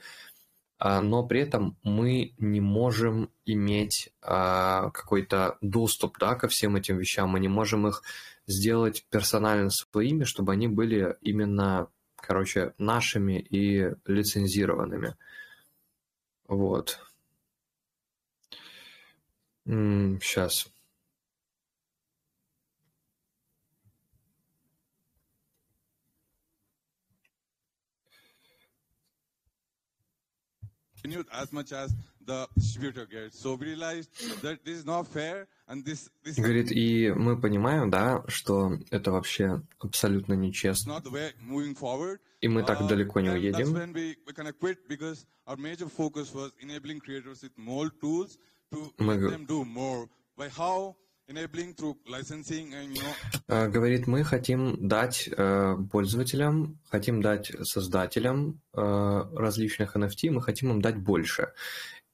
а, но при этом мы не можем иметь а, какой-то доступ да, ко всем этим вещам, мы не можем их сделать персонально своими, чтобы они были именно, короче, нашими и лицензированными. Вот. Сейчас. as much as Говорит, и мы понимаем, да, что это вообще абсолютно нечестно. И мы так Uh, далеко не уедем. Мы Э, Говорит, мы хотим дать э, пользователям, хотим дать создателям э, различных NFT, мы хотим им дать больше.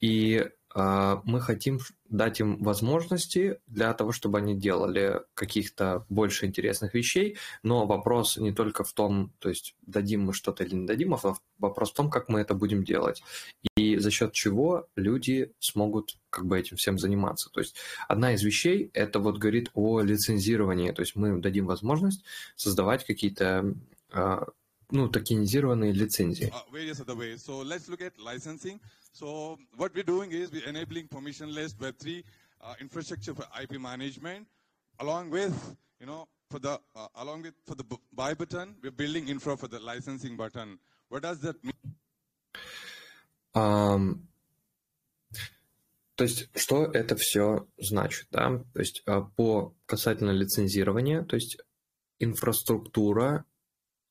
И э, мы хотим дать им возможности для того, чтобы они делали каких-то больше интересных вещей, но вопрос не только в том, то есть дадим мы что-то или не дадим, а вопрос в том, как мы это будем делать. И за счет чего люди смогут как бы этим всем заниматься. То есть одна из вещей это вот говорит о лицензировании, то есть мы им дадим возможность создавать какие-то а, ну, токенизированные лицензии. uh. So what we're doing is we're enabling permissionless Web3 uh, infrastructure for IP management, along with, you know, for the uh, along with for the bu- buy button, we're building infra for the licensing button. What does that mean? Ам, то есть, что это все значит, да? То есть, а, по касательно лицензирования, то есть, инфраструктура,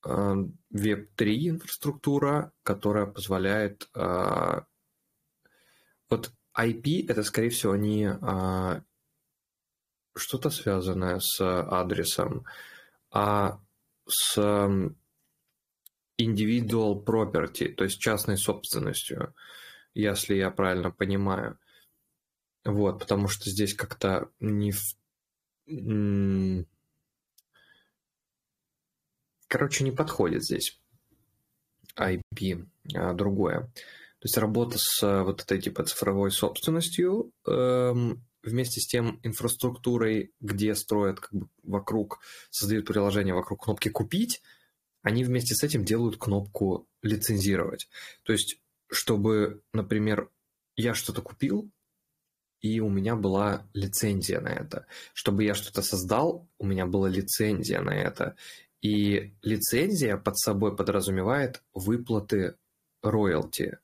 а, Web3 инфраструктура, которая позволяет... Вот IP, это, скорее всего, не а, что-то связанное с адресом, а с individual property, то есть частной собственностью, если я правильно понимаю. Вот, потому что здесь как-то не в... Короче, не подходит здесь IP, а другое. То есть работа с э, вот этой типа цифровой собственностью эм, вместе с тем инфраструктурой, где строят как бы вокруг, создают приложение вокруг кнопки «Купить», они вместе с этим делают кнопку «Лицензировать». То есть, чтобы, например, я что-то купил, и у меня была лицензия на это. Чтобы я что-то создал, у меня была лицензия на это. И лицензия под собой подразумевает выплаты роялти.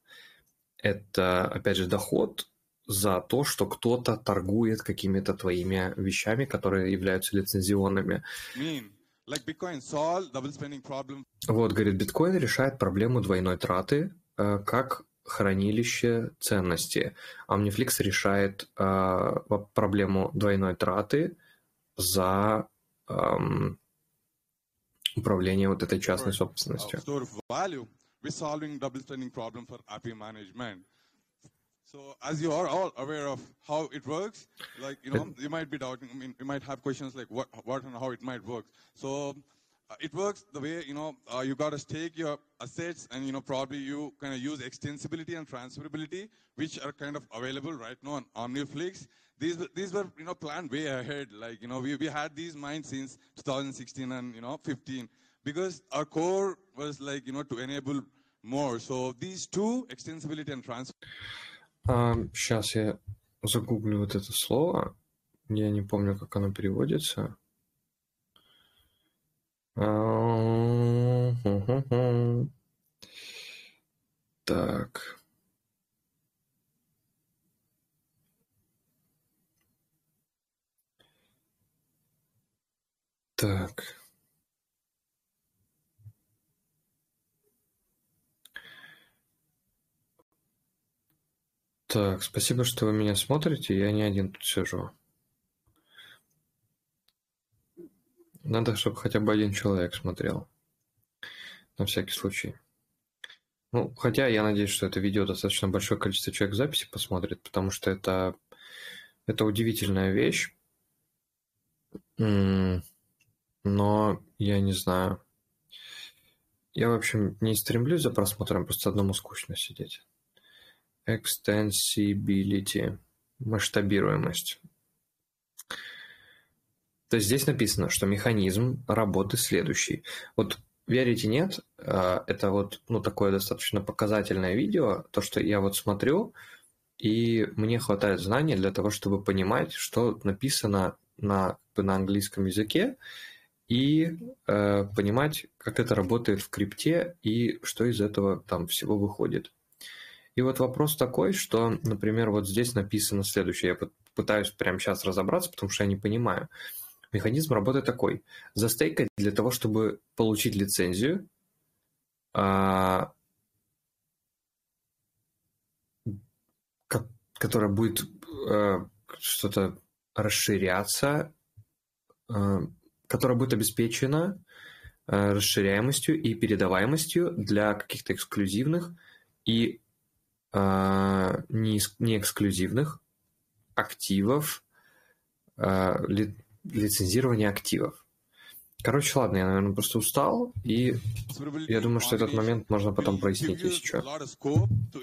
Это, опять же, доход за то, что кто-то торгует какими-то твоими вещами, которые являются лицензионными. Like Bitcoin solve double spending problem Вот, говорит, биткоин решает проблему двойной траты э, как хранилище ценности. А Omniflix решает э, проблему двойной траты за эм, управление вот этой частной собственностью. Store of value. We're solving double spending problem for API management. So as you are all aware of how it works, like you know, you might be doubting. I mean, you might have questions like what, what, and how it might work. So uh, it works the way you know uh, you got to stake your assets, and you know probably you kind of use extensibility and transferability, which are kind of available right now on OmniFlix. These were- these were you know planned way ahead. Like you know we, we had these minds since 2016 and you know 15 because our core was like you know to enable more. So these two extensibility and transfer. сейчас я загуглю вот это слово. Я не помню, как оно переводится. А. Так. Так. Так, спасибо, что вы меня смотрите. Я не один тут сижу. Надо, чтобы хотя бы один человек смотрел. На всякий случай. Ну, хотя я надеюсь, что это видео достаточно большое количество человек записи посмотрит, потому что это, это удивительная вещь. Но я не знаю. Я, в общем, не стремлюсь за просмотром, просто одному скучно сидеть. Extensibility. Масштабируемость. То здесь написано, что механизм работы следующий. Вот верите, нет, а, это вот ну, такое достаточно показательное видео, то, что я вот смотрю, и мне хватает знаний для того, чтобы понимать, что написано на, на английском языке, и э, понимать, как это работает в крипте, и что из этого там всего выходит. И вот вопрос такой, что, например, вот здесь написано следующее. Я пытаюсь прямо сейчас разобраться, потому что я не понимаю. Механизм работы такой. Застейкать для того, чтобы получить лицензию, а, которая будет а, что-то расширяться, а, которая будет обеспечена а, расширяемостью и передаваемостью для каких-то эксклюзивных и не, не эксклюзивных активов, а, ли, лицензирования активов. Короче, ладно, я, наверное, просто устал, и я думаю, что этот момент можно потом прояснить, если что.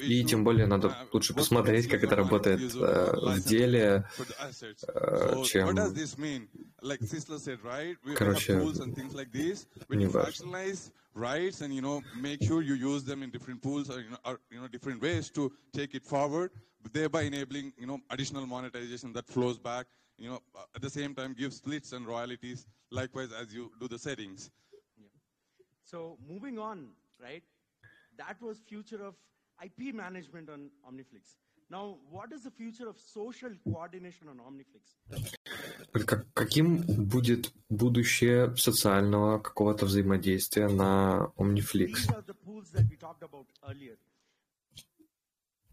И тем более надо лучше посмотреть, как это работает э, в деле, э, чем... Короче, не важно. rights and you know make sure you use them in different pools or you know, or, you know different ways to take it forward thereby enabling you know additional monetization that flows back you know, uh, at the same time give splits and royalties, likewise as you do the settings. Yeah. So moving on, right? That was future of IP management on Omniflix. Now, what is the future of social coordination on Omniflix? Каким будет будущее социального какого-то взаимодействия на Omniflix? These are the pools that we talked about earlier.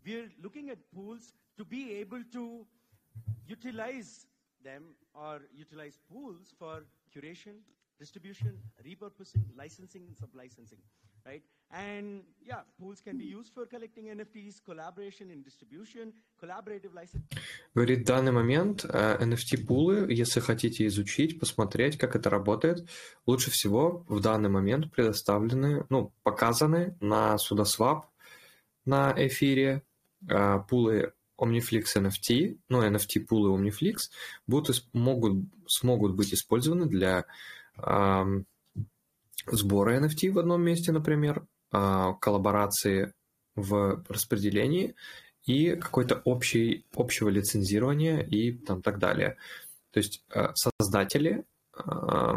We're looking at pools to be able to utilize them or utilize pools for curation, distribution, repurposing, licensing, and sub-licensing, right? And yeah, pools can be used for collecting NFTs, collaboration in distribution, collaborative licensing. Говорит, в данный момент NFT-пулы, если хотите изучить, посмотреть, как это работает, лучше всего в данный момент предоставлены, ну, показаны на Sudaswap, на эфире, пулы Omniflix NFT, ну, NFT-пулы Omniflix будут, могут, смогут быть использованы для э, сбора NFT в одном месте, например, э, коллаборации в распределении и какой-то общей, общего лицензирования и там так далее. То есть э, создатели, э,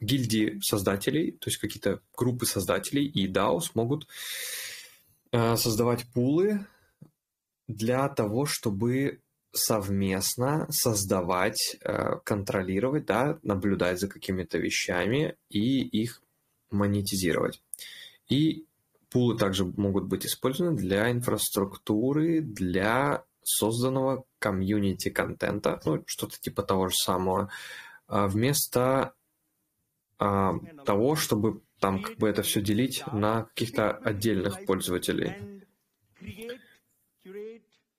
гильдии создателей, то есть какие-то группы создателей и DAO смогут э, создавать пулы для того, чтобы совместно создавать, э, контролировать, да, наблюдать за какими-то вещами и их монетизировать. И пулы также могут быть использованы для инфраструктуры, для созданного комьюнити контента, ну, что-то типа того же самого, а вместо а, того, чтобы там как бы это все делить на каких-то отдельных пользователей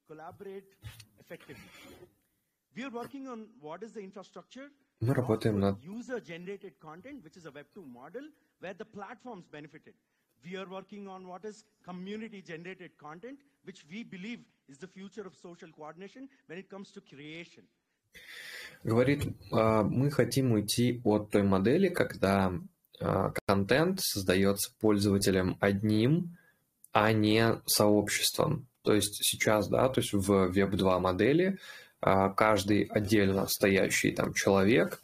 collaborate effectively. We are working on what is the infrastructure. Мы работаем над user-generated content, which is a Web2 model, where the platforms benefited. We are working on what is community-generated content, which we believe is the future of social coordination when it comes to creation. Говорит, мы хотим уйти от той модели, когда контент создается пользователем одним, а не сообществом. То есть сейчас, да, то есть в Web2 модели а, каждый отдельно стоящий там человек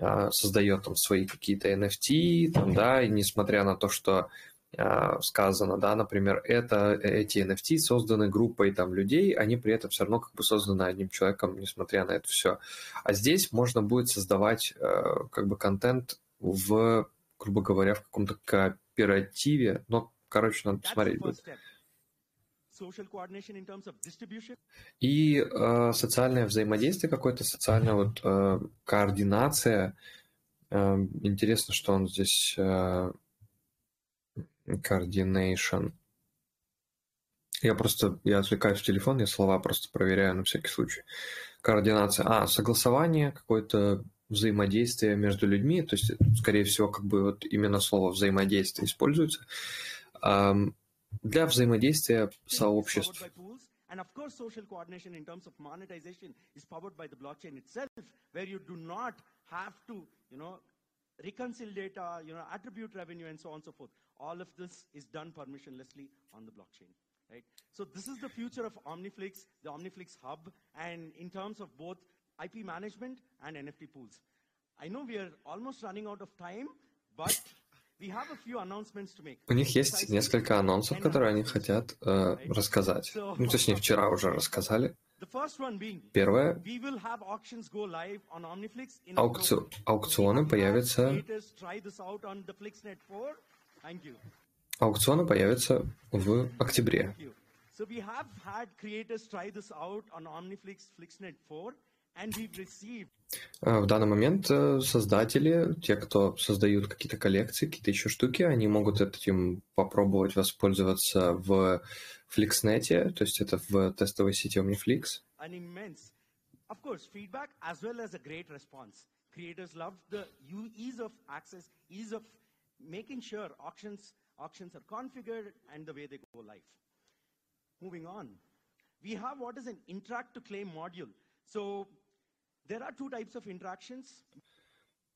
а, создает там свои какие-то NFT, там, да, и несмотря на то, что а, сказано, да, например, это, эти NFT созданы группой там людей, они при этом все равно как бы созданы одним человеком, несмотря на это все. А здесь можно будет создавать как бы контент в, грубо говоря, в каком-то кооперативе, но, короче, надо посмотреть будет. И э, социальное взаимодействие какое-то, социальная вот э, координация. Э, интересно, что он здесь э. Я просто, я отвлекаюсь в телефон, я слова просто проверяю на всякий случай. Координация. А, согласование, какое-то взаимодействие между людьми, то есть, скорее всего, как бы вот именно слово взаимодействие используется для взаимодействия сообществ. And of course, social coordination in terms of monetization is powered by the blockchain itself, where you do not have to, you know, reconcile data, you know, attribute revenue, and so on and so forth. All of this is done permissionlessly on the blockchain, right? So this is the future of Omniflix, the Omniflix hub, and in terms of both IP management and NFT pools. I know we are almost running out of time, but У них есть несколько анонсов, 10 которые они хотят э, рассказать. Ну, точнее, вчера уже рассказали. Первое, аукци- аукционы появятся, creators try this out on the FlixNet 4. Thank you. аукционы появятся в октябре. Thank you. So we have had creators try this out on Omniflix FlixNet 4, Э, В данный момент э, создатели, те, кто создают какие-то коллекции, какие-то еще штуки, они могут этим попробовать воспользоваться в FlixNet, то есть это в тестовой сети OmniFlix. an immense, of course, feedback as well as a great response. Creators love the u- ease of access, ease of making sure auctions auctions are configured and the way they go live. Moving on, we have what is an interact to claim module. So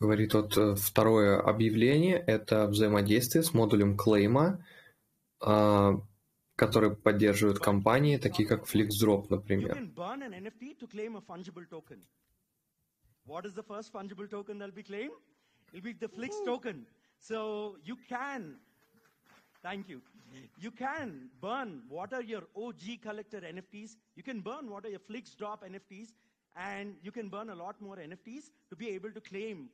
Говорит вот э, второе объявление, это взаимодействие с модулем клейма, а, который поддерживают компании, такие как FlixDrop, You например. can burn an NFT to claim a fungible token. What is the first fungible token that'll be claimed? It'll be the Flix token. So you can, thank you. You can burn what are your OG collector NFTs. You can burn what are your Flix drop NFTs. And you can burn a lot more NFTs to be able to claim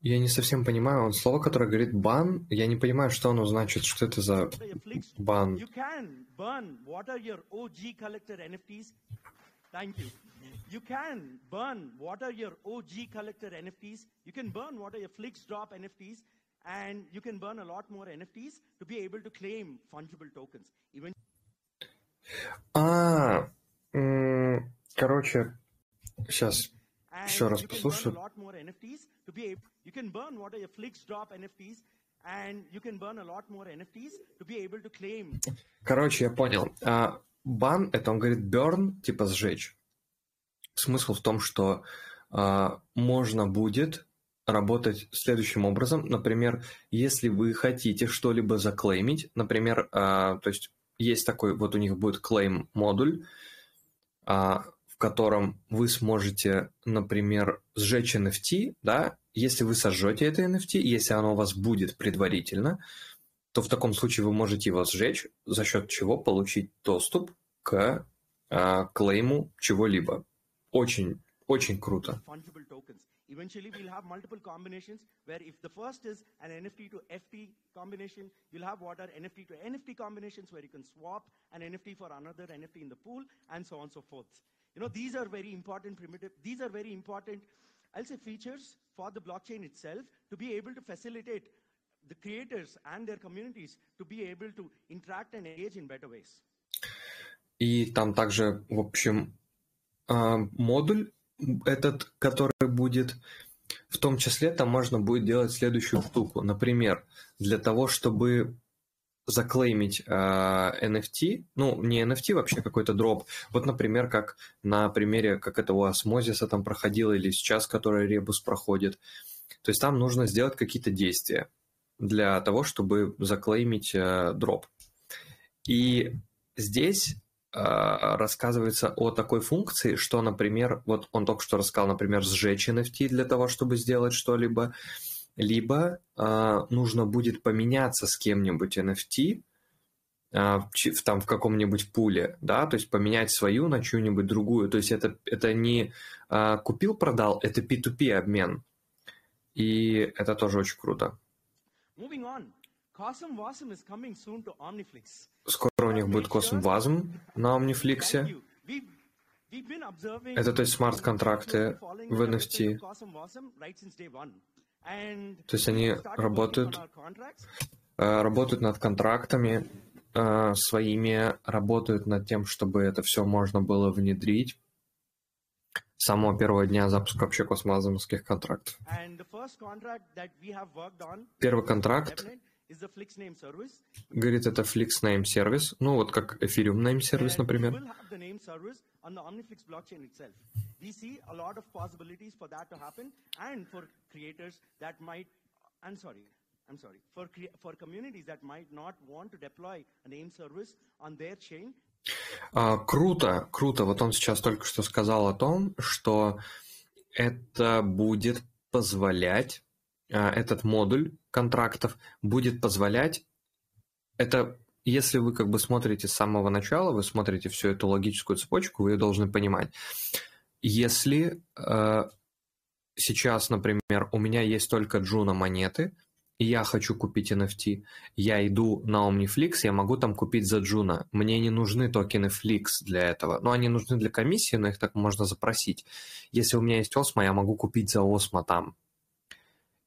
Я не совсем понимаю, он слово, которое говорит бан, я не понимаю, что оно значит, что это за what are your Flix бан. You can burn what are your OG collector NFTs. Thank you. You can burn what are your OG collector NFTs. You can burn what are your Flix drop NFTs. And you can burn a lot more NFTs to be able to claim fungible tokens. Even А, м, короче, сейчас Еще раз послушаю. a lot more NFTs to be able, you can burn what are your Flix drop NFTs. And you can burn a lot more NFTs to be able to claim Короче, я понял. А, бан это он говорит burn, типа сжечь. Смысл в том, что а, можно будет работать следующим образом. Например, если вы хотите что-либо заклеймить, например, а, то есть есть такой, вот у них будет клейм модуль, а, котором вы сможете, например, сжечь NFT, да, если вы сожжете это NFT, если оно у вас будет предварительно, то в таком случае вы можете его сжечь, за счет чего получить доступ к а, клейму чего-либо. Очень, очень круто. Eventually, we'll have multiple combinations where if the first is an NFT to FT combination, you'll have what are NFT to NFT combinations where you can swap an NFT for another NFT in the pool and so on and so forth. You know, these are very important primitive, these are very important, I'll say features for the blockchain itself to be able to facilitate the creators and their communities to be able to interact and engage in better ways. И там также, в общем, а, модуль этот, который будет, в том числе там можно будет делать следующую штуку. Например, для того, чтобы заклеймить а, NFT, ну, не NFT, вообще какой-то дроп. Вот, например, как на примере, как это у Осмозиса там проходило, или сейчас, который Ребус проходит. То есть там нужно сделать какие-то действия для того, чтобы заклеймить а, дроп. И здесь а, рассказывается о такой функции, что, например, вот он только что рассказал, например, сжечь NFT для того, чтобы сделать что-либо, либо а, нужно будет поменяться с кем-нибудь NFT а, в, там в каком-нибудь пуле, да, то есть поменять свою на чью-нибудь другую. То есть это, это не а, купил-продал, это P2P обмен. И это тоже очень круто. Wasm. Скоро у них будет Cosm на Thank Omniflix. Это, то есть, смарт-контракты в NFT. То есть они работают э, работают над контрактами э, своими, работают над тем, чтобы это все можно было внедрить с самого первого дня запуска вообще космозамских контрактов. Первый контракт, service. говорит, это Flix Name сервис, ну вот как Ethereum Name And например. We see a lot of possibilities for that to happen, and for creators that might, I'm sorry, I'm sorry, for for communities that might not want to deploy a name service on their chain, А, круто, круто. Вот он сейчас только что сказал о том, что это будет позволять этот модуль контрактов будет позволять это если вы как бы смотрите с самого начала, вы смотрите всю эту логическую цепочку, вы ее должны понимать. Если э, сейчас, например, у меня есть только Juno монеты, и я хочу купить NFT, я иду на Omniflix, я могу там купить за Juno. Мне не нужны токены Flix для этого. Ну, они нужны для комиссии, но их так можно запросить. Если у меня есть Осмо, я могу купить за Осмо там.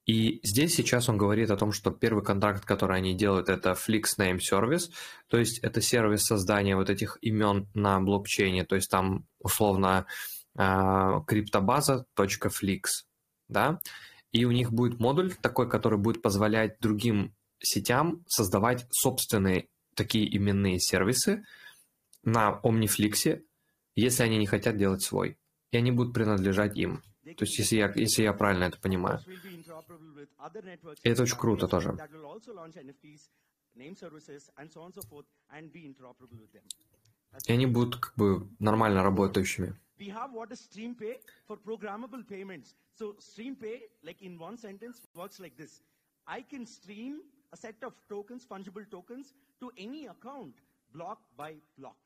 И здесь сейчас он говорит о том, что первый контракт, который они делают, это Flix Name Service, то есть это сервис создания вот этих имен на блокчейне, то есть там условно а, криптобаза.flix, да, и у них будет модуль такой, который будет позволять другим сетям создавать собственные такие именные сервисы на Omniflix, если они не хотят делать свой, и они будут принадлежать им. То есть, если я, если я правильно это понимаю. И это очень круто тоже. И они будут как бы нормально работающими. We have what is StreamPay for programmable payments. So StreamPay, like in one sentence, works like this. I can stream a set of tokens, fungible tokens, to any account, block by block.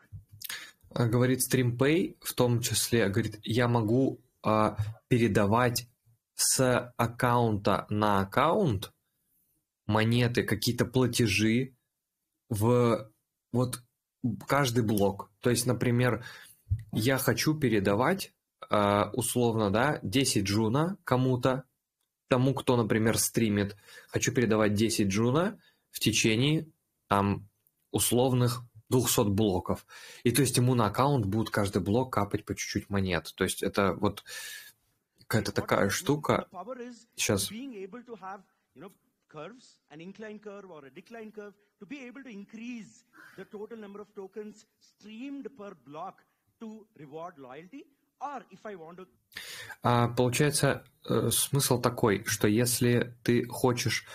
Говорит StreamPay, в том числе, говорит, я могу а, передавать с аккаунта на аккаунт монеты, какие-то платежи в вот каждый блок. То есть, например, я хочу передавать а, условно, да, 10 джуна кому-то, тому, кто, например, стримит, хочу передавать 10 джуна в течение там условных 200 блоков. И то есть ему на аккаунт будет каждый блок капать по чуть-чуть монет. То есть это вот какая-то такая штука. Сейчас. curves, an incline curve or a decline curve, to be able to increase the total number of tokens streamed per block А, получается, э, смысл такой, что если ты хочешь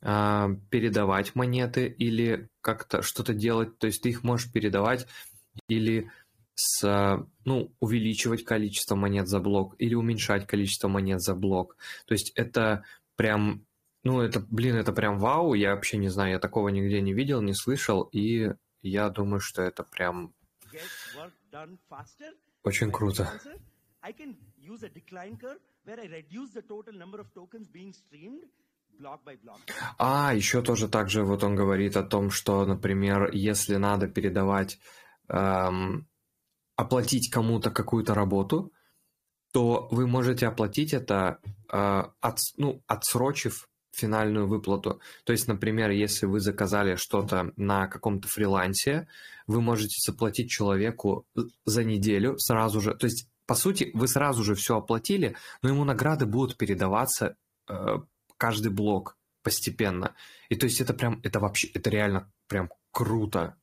а, передавать монеты или как-то что-то делать, то есть ты их можешь передавать или с, ну, увеличивать количество монет за блок или уменьшать количество монет за блок. То есть это прям, ну, это, блин, это прям вау, я вообще не знаю, я такого нигде не видел, не слышал, и я думаю, что это прям очень круто. А, еще тоже также вот он говорит о том, что, например, если надо передавать, эм, оплатить кому-то какую-то работу, то вы можете оплатить это, э, от, ну, отсрочив финальную выплату. То есть, например, если вы заказали что-то на каком-то фрилансе, вы можете заплатить человеку за неделю сразу же. То есть, по сути, вы сразу же все оплатили, но ему награды будут передаваться э, каждый блок постепенно. И то есть это прям, это вообще, это реально прям круто.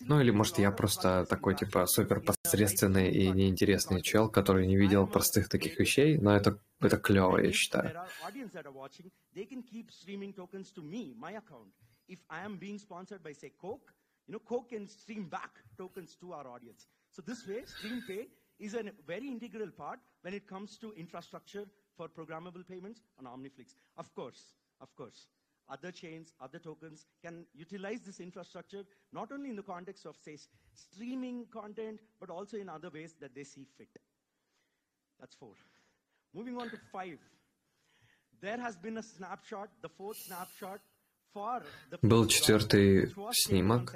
Ну или может я просто такой типа супер посредственный и неинтересный чел, который не видел простых таких вещей, но это, это клево, я считаю. Of course, of course, other chains, other tokens can utilize this infrastructure not only in the context of, say, streaming content, but also in other ways that they see fit. That's four. Moving on to five. There has been a snapshot, the fourth snapshot for the Был четвертый снимок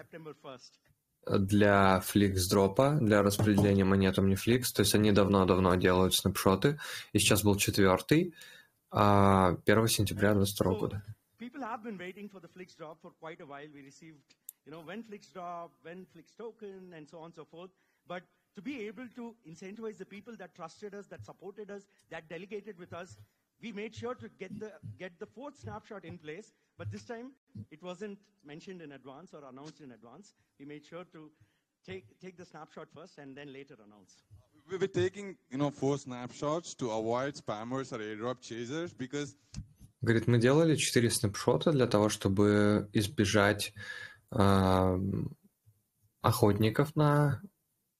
для FlixDrop, для распределения монет OmniFlix. То есть они давно-давно делают снапшоты. И сейчас был четвертый, 1 сентября 2022 года. People have been waiting for the Flix drop for quite a while. We received, you know, when Flix drop, when Flix token, and so on and so forth. But to be able to incentivize the people that trusted us, that supported us, that delegated with us, we made sure to get the get the fourth snapshot in place but this time, it wasn't mentioned in advance or announced in advance. We made sure to take, take the snapshot first and then later announce. We were taking, you know, four snapshots to avoid spammers or airdrop chasers because Говорит, мы делали четыре снапшота для того, чтобы избежать э, охотников на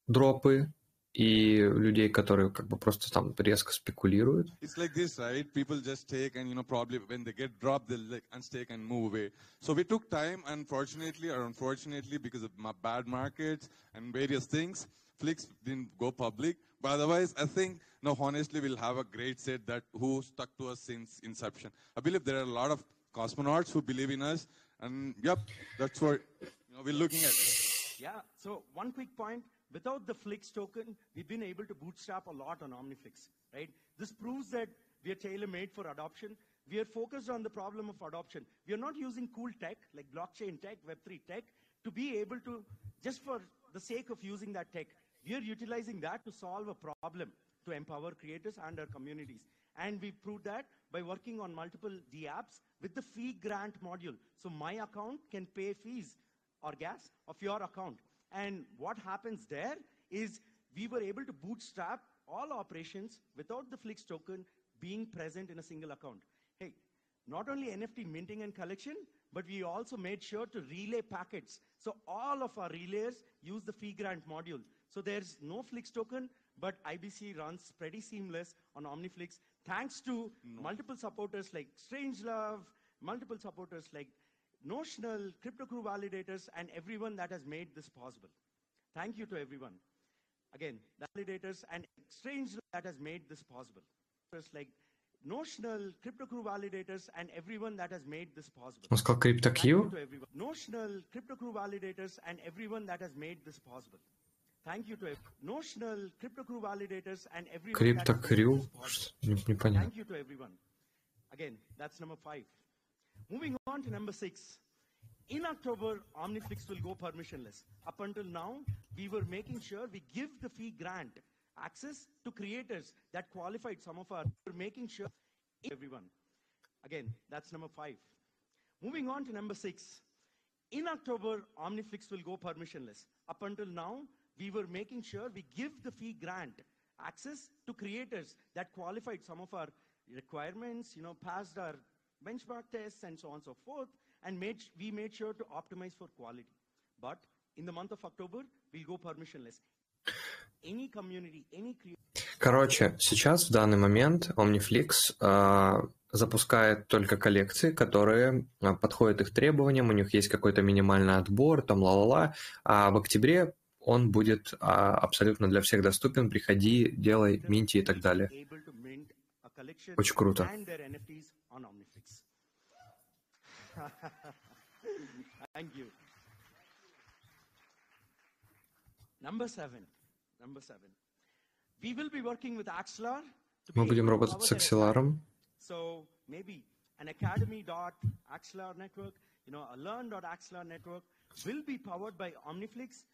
дропы и людей, которые как бы просто там резко спекулируют. It's like this, right? People just take and, you know, probably when they get dropped, they'll like unstake and move away. So we took time, unfortunately or unfortunately, because of bad markets and various things, Flix didn't go public. But otherwise, I think, no, honestly, we'll have a great set that who stuck to us since inception. I believe there are a lot of cosmonauts who believe in us. And yep, that's what you know, we're looking at. Yeah, so one quick point. Without the Flix token, we've been able to bootstrap a lot on OmniFlix, right? This proves that we are tailor-made for adoption. We are focused on the problem of adoption. We are not using cool tech, like blockchain tech, Web3 tech, to be able to, just for the sake of using that tech, we are utilizing that to solve a problem, to empower creators and our communities. And we proved that by working on multiple DApps with the fee grant module. So my account can pay fees or gas of your account. And what happens there is we were able to bootstrap all operations without the Flix token being present in a single account. Hey, not only NFT minting and collection, but we also made sure to relay packets. So all of our relayers use the fee grant module. So there's no Flix token, but IBC runs pretty seamless on OmniFlix thanks to no. multiple supporters like Strangelove, multiple supporters like Notional, Crypto Crew validators, and everyone that has made this possible. Thank you to everyone. Again, validators and Strangelove that has made this possible. Just like Notional, Crypto Crew validators, and everyone that has made this possible. What's called CryptoQ? Notional, CryptoCrew validators, and everyone that has made this possible Thank you to ev- Notional, Crypto Crew validators, and everyone that has made CryptoQ. this possible. Что- не- Непонятно. Thank you to everyone. Again, that's number five. Moving on to number six. In October, OmniFlix will go permissionless. Up until now, we were making sure we give the fee grant access to creators that qualified some of our, we're making sure everyone. Again, that's number five. Moving on to number six. In October, OmniFlix will go permissionless. Up until now, we were making sure we give the fee grant access to creators that qualified some of our requirements, you know, passed our benchmark tests and so on and so forth, and made, we made sure to optimize for quality. But in the month of October, we'll go permissionless. Any community, any creator, Короче, сейчас в данный момент OmniFlix а, запускает только коллекции, которые а, подходят их требованиям, у них есть какой-то минимальный отбор, там ла-ла-ла, а в октябре он будет а, абсолютно для всех доступен, приходи, делай, минти и так далее. Очень круто. Мы будем работать с Axelar. Network, you know, a network will be powered by OmniFlix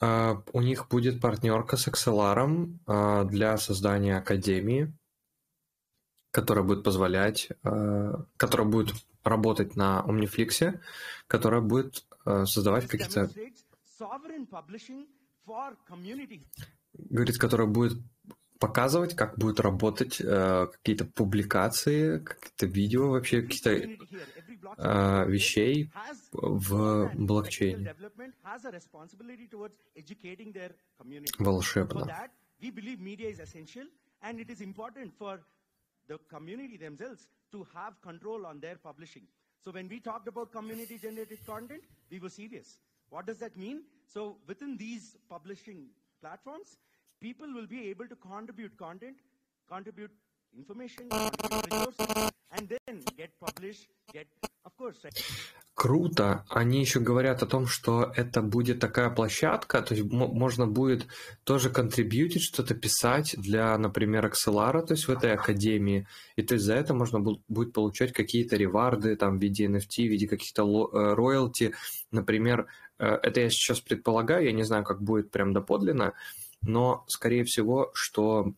А, У них будет партнерка с Axelar а, для создания академии, которая будет позволять, а, которая будет работать на OmniFlix, которая будет создавать какие-то говорит, которая будет показывать, как будут работать э, какие-то публикации, какие-то видео, вообще какие-то Community here, every blockchain э, here вещей has в more than technical блокчейне. development has a responsibility towards educating their community. Волшебно. For that, we believe media is essential and it is important for the community themselves to have control on their publishing. So when we talked about community generated content, we were serious. What does that mean? So within these publishing platforms, people will be able to contribute content, contribute information, contribute resources, and then get published, get, of course, right? Круто. Они еще говорят о том, что это будет такая площадка, то есть мо- можно будет тоже контрибьютить, что-то писать для, например, Axelar, то есть в этой академии. И то есть за это можно бу- будет получать какие-то реварды там в виде NFT, в виде каких-то э, роялти. Например, э, это я сейчас предполагаю, я не знаю, как будет прям доподлинно, но, скорее всего, что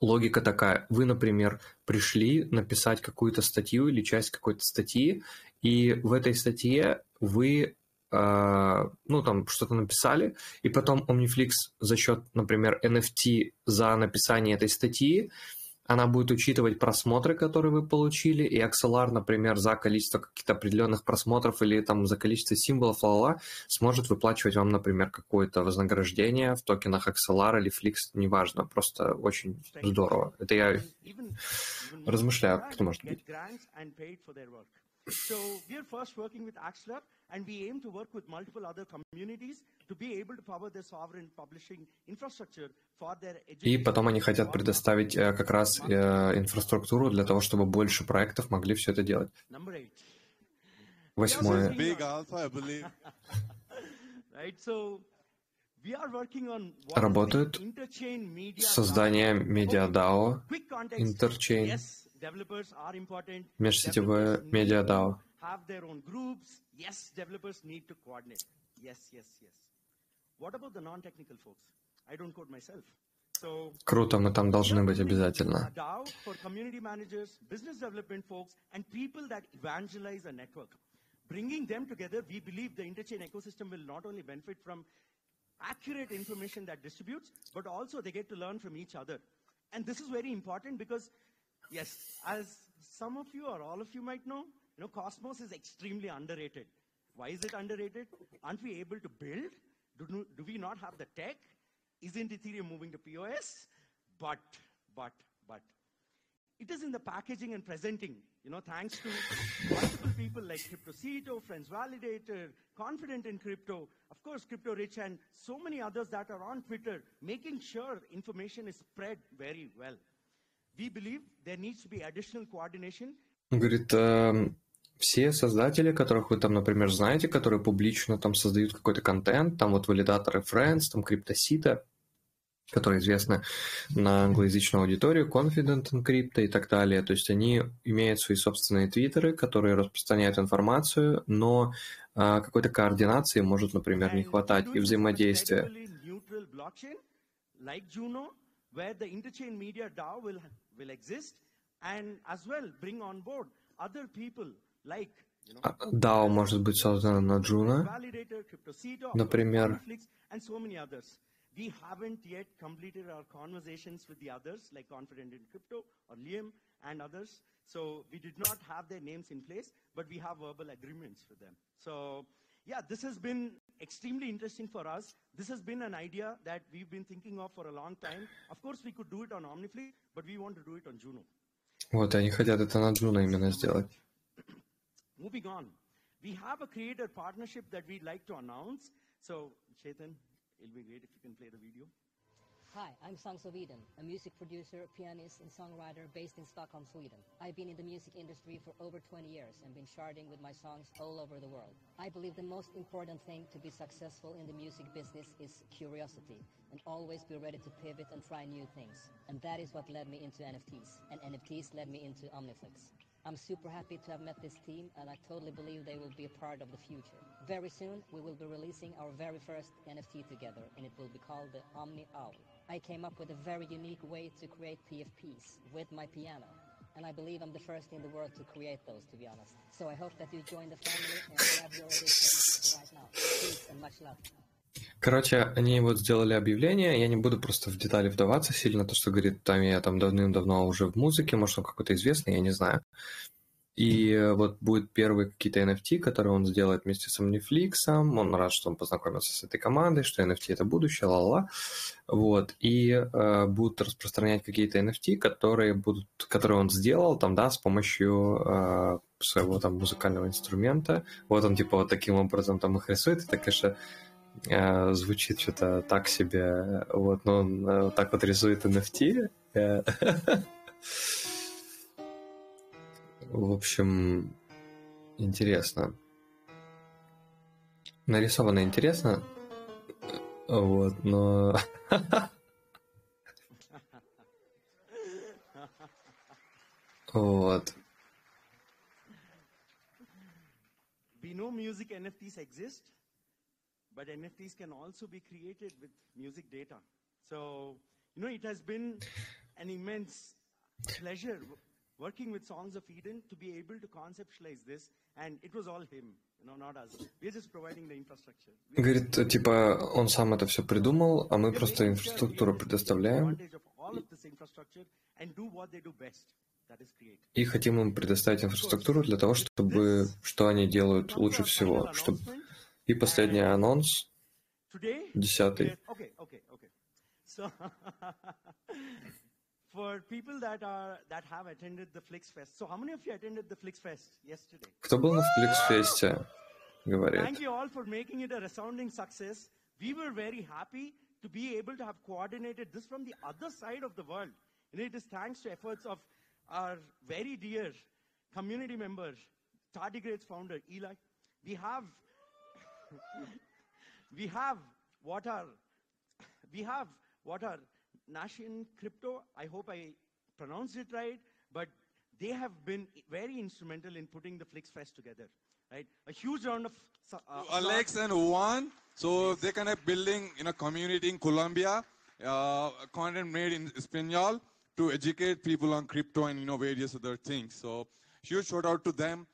логика такая. Вы, например, пришли написать какую-то статью или часть какой-то статьи, и в этой статье вы э, ну, там что-то написали, и потом OmniFlix за счет, например, NFT за написание этой статьи она будет учитывать просмотры, которые вы получили, и XLR, например, за количество каких-то определенных просмотров или там за количество символов, ла-ла, сможет выплачивать вам, например, какое-то вознаграждение в токенах XLR или Flix, неважно, просто очень здорово. Это я размышляю, это может быть. And we aim to work with multiple other communities to be able to power their sovereign publishing infrastructure for their И потом они хотят предоставить э, как раз э, инфраструктуру для того, чтобы больше проектов могли все это делать. Number eight. Восьмое. Big alpha, I believe. Right, so we are working on what is the Работают interchain media Создание DAO. медиа-дао, Quick context. Interchain. Yes, developers are important. межсетевое медиа-дао. to Have their own groups. Yes, developers need to coordinate. Yes, yes, yes. What about the non-technical folks? I don't code myself. So Круто, мы там должны быть обязательно. a DAO for community managers, business development folks, and people that evangelize a network. Bringing them together, we believe the interchain ecosystem will not only benefit from accurate information that distributes, but also they get to learn from each other. And this is very important because, yes, as some of you or all of you might know, you know, Cosmos is extremely underrated. Why is it underrated? Aren't we able to build? Do, no- do we not have the tech? Isn't Ethereum moving to POS? But, but, but. It is in the packaging and presenting, you know, thanks to multiple people like CryptoCito, Friends Validator, Confident in Crypto, of course, Crypto Rich, and so many others that are on Twitter, making sure information is spread very well. We believe there needs to be additional coordination Он говорит, эм, Все создатели, которых вы там, например, знаете, которые публично там создают какой-то контент, там вот валидаторы Friends, там Криптосита, которые известны на англоязычную аудиторию, Confident in Crypto и так далее. То есть они имеют свои собственные твиттеры, которые распространяют информацию, но а, какой-то координации может, например, не хватать и взаимодействия. like DAO А, может быть создано на CryptoCito, Например. We haven't yet completed our conversations with the others, like Confident in Crypto or Liam and others. So we did not have their names in place, but we have verbal agreements with them. So yeah, this has been extremely interesting for us. This has been an idea that we've been thinking of for a long time. Of course, we could do it on Omnifleet, but we want to do it on Juno. Вот, они хотят это на Juno именно сделать. Moving on, we have a creator partnership that we'd like to announce. So, Chetan, it'll be great if you can play the video. Hi, I'm of Eden, a music producer, pianist, and songwriter based in Stockholm, Sweden. I've been in the music industry for over 20 years and been charting with my songs all over the world. I believe the most important thing to be successful in the music business is curiosity and always be ready to pivot and try new things. And that is what led me into NFTs, and NFTs led me into Omniflix. I'm super happy to have met this team, and I totally believe they will be a part of the future. Very soon, we will be releasing our very first NFT together, and it will be called the Omni Owl. I came up with a very unique way to create PFPs with my piano, and I believe I'm the first in the world to create those, to be honest. So I hope that you join the family and grab your audition right now. Peace and much love. Короче, они вот сделали объявление, я не буду просто в детали вдаваться сильно, то, что говорит, там я там давным-давно уже в музыке, может, он какой-то известный, я не знаю. И вот будет первые какие-то NFT, которые он сделает вместе с Omniflix. Он рад, что он познакомился с этой командой, что NFT это будущее, ла-ла. Вот. И э, будут распространять какие-то NFT, которые будут, которые он сделал там, да, с помощью э, своего там музыкального инструмента. Вот он типа вот таким образом там их рисует. Это, конечно, звучит что-то так себе, вот, но он э, так вот рисует NFT. э. В общем, интересно. Нарисовано интересно, вот, но... Вот. We know music NFTs exist, but NFTs can also be created with music data. So, you know, it has been an immense pleasure working with Songs of Eden to be able to conceptualize this, and it was all him. No, not us. We're just providing the infrastructure. Говорит, типа, он сам это все придумал, а мы просто инфраструктуру предоставляем и хотим им предоставить инфраструктуру для того, чтобы что они делают лучше всего. Чтобы... И последний анонс, десятый. Кто был на Flixfest? Говорит. Thank you all for making it a resounding success. We were very happy to be able to have coordinated this from the other side of the world. And it is thanks to efforts of our very dear community member, Tardigrades founder, Eli. We have we have what are we have what are Nashin Crypto, I hope I pronounced it right, but they have been very instrumental in putting the Flixfest together, right? A huge round of uh, Alex and Juan, so yes. they kind of building in a community in Colombia, uh, content made in Espanol to educate people on crypto and you know various other things. So huge shout out to them.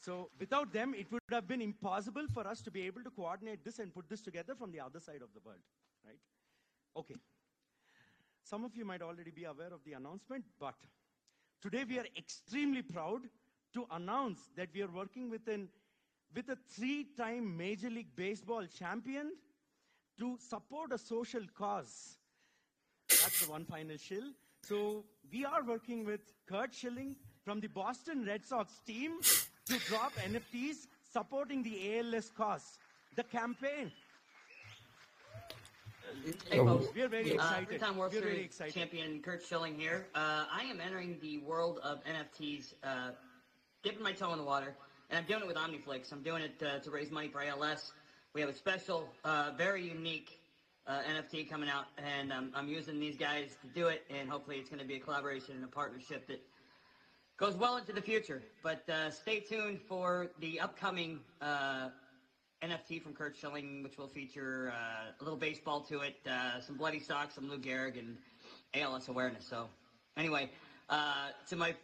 So without them, it would have been impossible for us to be able to coordinate this and put this together from the other side of the world, right? Okay. Some of you might already be aware of the announcement, but today we are extremely proud to announce that we are working with, an, with a three-time Major League Baseball champion to support a social cause. That's the one final shill. So we are working with Kurt Schilling from the Boston Red Sox team to drop NFTs supporting the ALS cause. The campaign. Hey folks, we're very excited. Uh, three-time World we're Series champion Kurt Schilling here. Uh, I am entering the world of NFTs, uh, dipping my toe in the water, and I'm doing it with OmniFlix. I'm doing it uh, to raise money for ALS. We have a special, uh, very unique uh, NFT coming out, and um, I'm using these guys to do it, and hopefully it's going to be a collaboration and a partnership that goes well into the future. But uh, stay tuned for the upcoming uh, NFT from Kurt Schilling, which will feature uh, a little baseball to it, uh, some bloody socks, some Lou Gehrig, and ALS awareness. So, anyway, uh, to my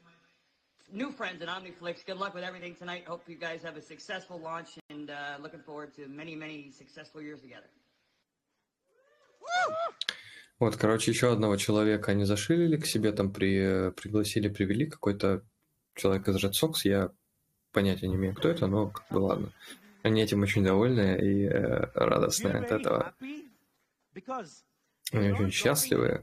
new friends at OmniFlix, good luck with everything tonight. Hope you guys have a successful launch, and uh, looking forward to many, many successful years together. Вот, короче, еще одного человека они зашилили к себе, там при, пригласили, привели какой-то человек из Red Sox, я понятия не имею, кто это, но как бы ладно. Они этим очень довольны и э, радостны от этого. Они очень счастливы.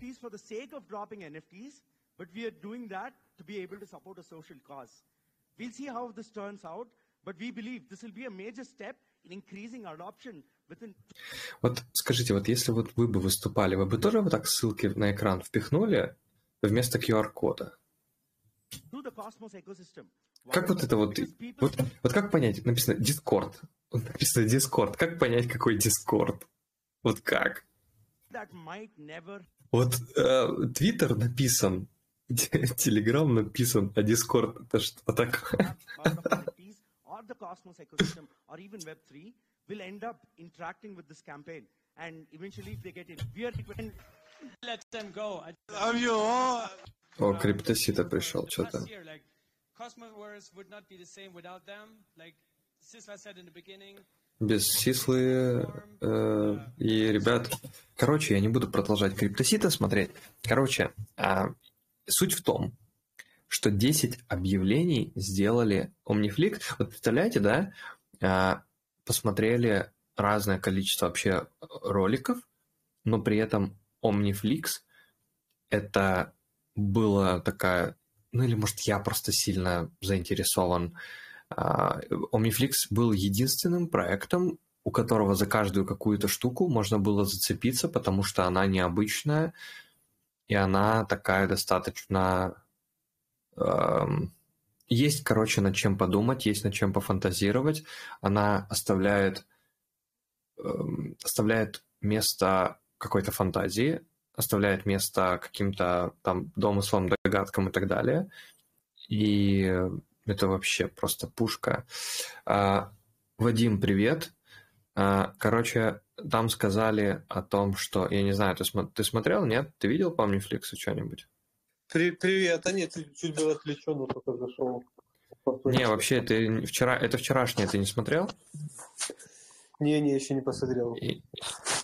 We'll see how this turns out, but we believe this will be a major step in increasing adoption вот скажите, вот если вот вы бы выступали, вы бы тоже вот так ссылки на экран впихнули вместо QR-кода? Как вот это вот, вот, вот как понять, написано Discord, написано Discord, как понять, какой Discord? Вот как? Вот Твиттер э, написан, Телеграм написан, а Discord это что такое? Will end up interacting with this campaign. And eventually, if they get it, we are let them go. Love you all. О, криптосита пришел, что-то. Без Сислы э, и ребят. Короче, я не буду продолжать криптосита смотреть. Короче, э, суть в том, что 10 объявлений сделали Omniflix. Вот представляете, да? Э, посмотрели разное количество вообще роликов, но при этом Omniflix это была такая, ну или может я просто сильно заинтересован. А, Omniflix был единственным проектом, у которого за каждую какую-то штуку можно было зацепиться, потому что она необычная, и она такая достаточно эм, есть, короче, над чем подумать, есть над чем пофантазировать. Она оставляет, э, оставляет место какой-то фантазии, оставляет место каким-то там домыслам, догадкам и так далее. И это вообще просто пушка. А, Вадим, привет. А, короче, там сказали о том, что, я не знаю, ты, см- ты смотрел, нет? Ты видел по Netflix что-нибудь? При, привет, а нет, чуть, чуть был отвлечен, но только зашел. Не, вообще, ты вчера, это вчерашнее, ты не смотрел? Не, не, еще не посмотрел. И,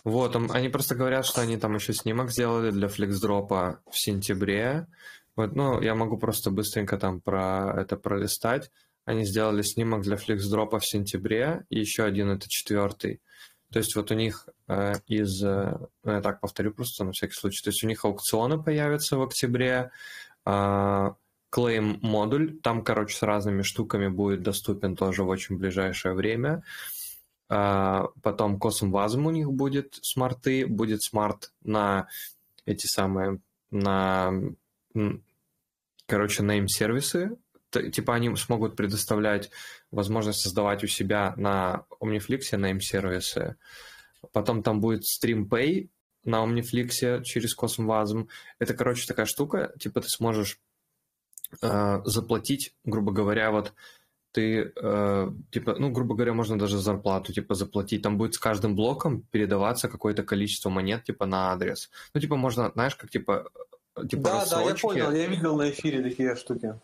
вот, они просто говорят, что они там еще снимок сделали для флексдропа в сентябре. Вот, ну, я могу просто быстренько там про это пролистать. Они сделали снимок для флексдропа в сентябре, и еще один это четвертый. То есть вот у них э, из, э, ну, я так повторю просто на всякий случай, то есть у них аукционы появятся в октябре, клейм модуль, там, короче, с разными штуками будет доступен тоже в очень ближайшее время. Э, потом Cosm Wasm у них будет смарты, будет смарт на эти самые, на, короче, name-сервисы, типа они смогут предоставлять возможность создавать у себя на OmniFlix name-сервисы. Потом там будет StreamPay на OmniFlix через CosmWasm. Это, короче, такая штука, типа ты сможешь э, заплатить, грубо говоря, вот ты, э, типа, ну, грубо говоря, можно даже зарплату, типа, заплатить. Там будет с каждым блоком передаваться какое-то количество монет, типа, на адрес. Ну, типа, можно, знаешь, как, типа, типа Да, рассрочки. да, я понял, я видел на эфире такие штуки.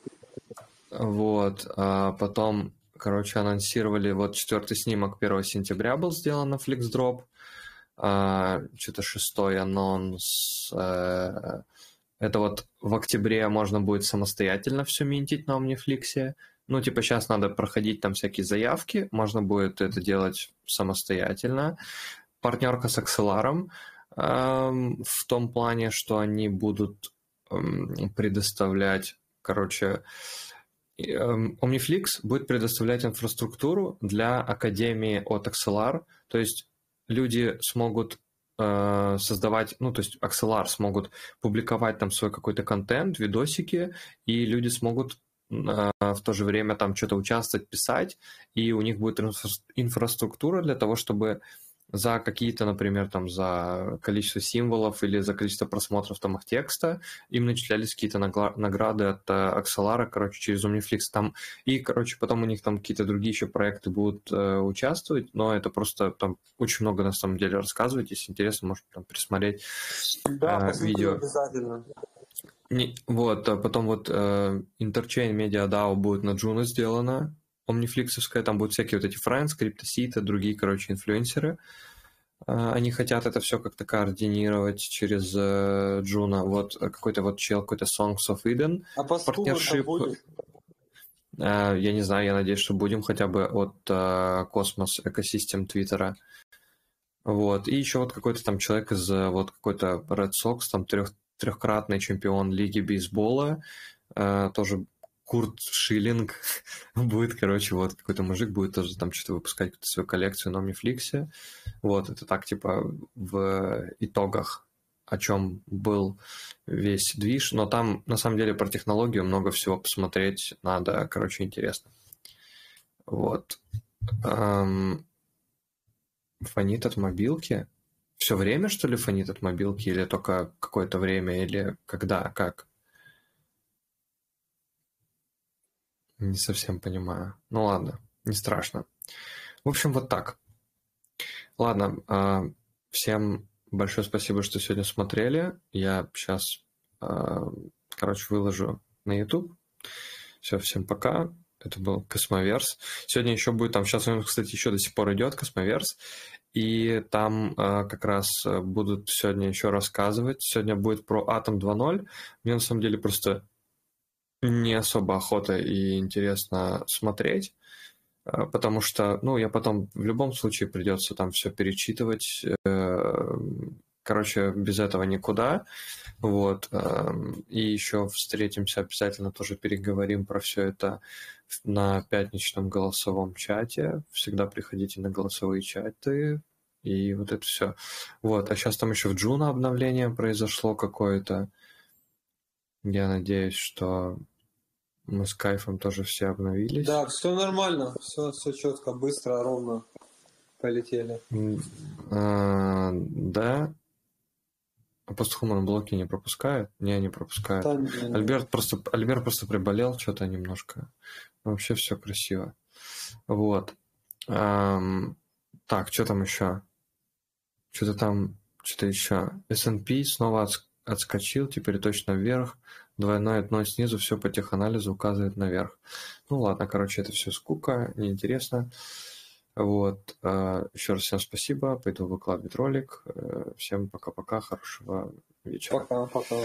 Вот, а потом, короче, анонсировали, вот четвертый снимок 1 сентября был сделан на FlixDrop, а, что-то шестой анонс, а, это вот в октябре можно будет самостоятельно все минтить на OmniFlix. Ну, типа, сейчас надо проходить там всякие заявки, можно будет это делать самостоятельно. Партнерка с Axelar э, в том плане, что они будут э, предоставлять, короче, Эм, Omniflix будет предоставлять инфраструктуру для Академии от Axelar, то есть люди смогут э, создавать, ну, то есть Axelar смогут публиковать там свой какой-то контент, видосики, и люди смогут э, в то же время там что-то участвовать, писать, и у них будет инфра- инфраструктура для того, чтобы за какие-то, например, там за количество символов или за количество просмотров там их текста, им начислялись какие-то награды от Axelar, короче, через Omniflix там, и, короче, потом у них там какие-то другие еще проекты будут э, участвовать, но это просто там очень много на самом деле рассказывать, если интересно, можете там присмотреть да, э, видео. обязательно. Не, вот, а потом вот э, Interchain Media DAO будет на Juno сделано, Omniflix овская, там будут всякие вот эти Friends, CryptoSeed, другие, короче, инфлюенсеры. А, они хотят это все как-то координировать через Juno. Uh, вот какой-то вот чел, какой-то Songs of Eden. А по partnership. Uh, я не знаю, я надеюсь, что будем хотя бы от Cosmos ecosystem Твиттера. Вот. И еще вот какой-то там человек из вот какой-то Red Sox, там трех, трехкратный чемпион лиги бейсбола, тоже Курт Шиллинг будет, короче, вот какой-то мужик будет тоже там что-то выпускать какую-то свою коллекцию на Omniflix. Вот, это так, типа, в итогах, о чем был весь движ. Но там, на самом деле, про технологию много всего посмотреть надо, короче, интересно. Вот. Эм... Фонит от мобилки? Все время, что ли, фонит от мобилки? Или только какое-то время? Или когда? Как? Не совсем понимаю. Ну ладно, не страшно. В общем, вот так. Ладно, а, всем большое спасибо, что сегодня смотрели. Я сейчас, а, короче, выложу на YouTube. Все, всем пока. Это был Cosmoverse. Сегодня еще будет, там сейчас кстати, еще до сих пор идет, Cosmoverse. И там э, как раз будут сегодня еще рассказывать. Сегодня будет про Атом 2.0. Мне на самом деле просто не особо охота и интересно смотреть, э, потому что, ну, я потом в любом случае придется там все перечитывать. Э, короче, без этого никуда. Вот. Эм, и еще встретимся обязательно, тоже переговорим про все это на пятничном голосовом чате. Всегда приходите на голосовые чаты. И вот это все. Вот. А сейчас там еще в Джуна обновление произошло какое-то. Я надеюсь, что мы с кайфом тоже все обновились. Да, все нормально, все, все четко, быстро, ровно полетели. А, да. А постхуман блоки не пропускают? Не, не пропускают. Да, не, не. Альберт просто, Альберт просто приболел что-то немножко. Вообще все красиво. Вот. Эм, так, что там еще? Что-то там, что-то еще. S&P снова отскочил, теперь точно вверх. Двойное дно снизу все по теханализу указывает наверх. Ну ладно, короче, это все скука, неинтересно. Вот. А, Еще раз всем спасибо. Пойду выкладывать ролик. Э, всем пока-пока. Хорошего вечера. Пока-пока.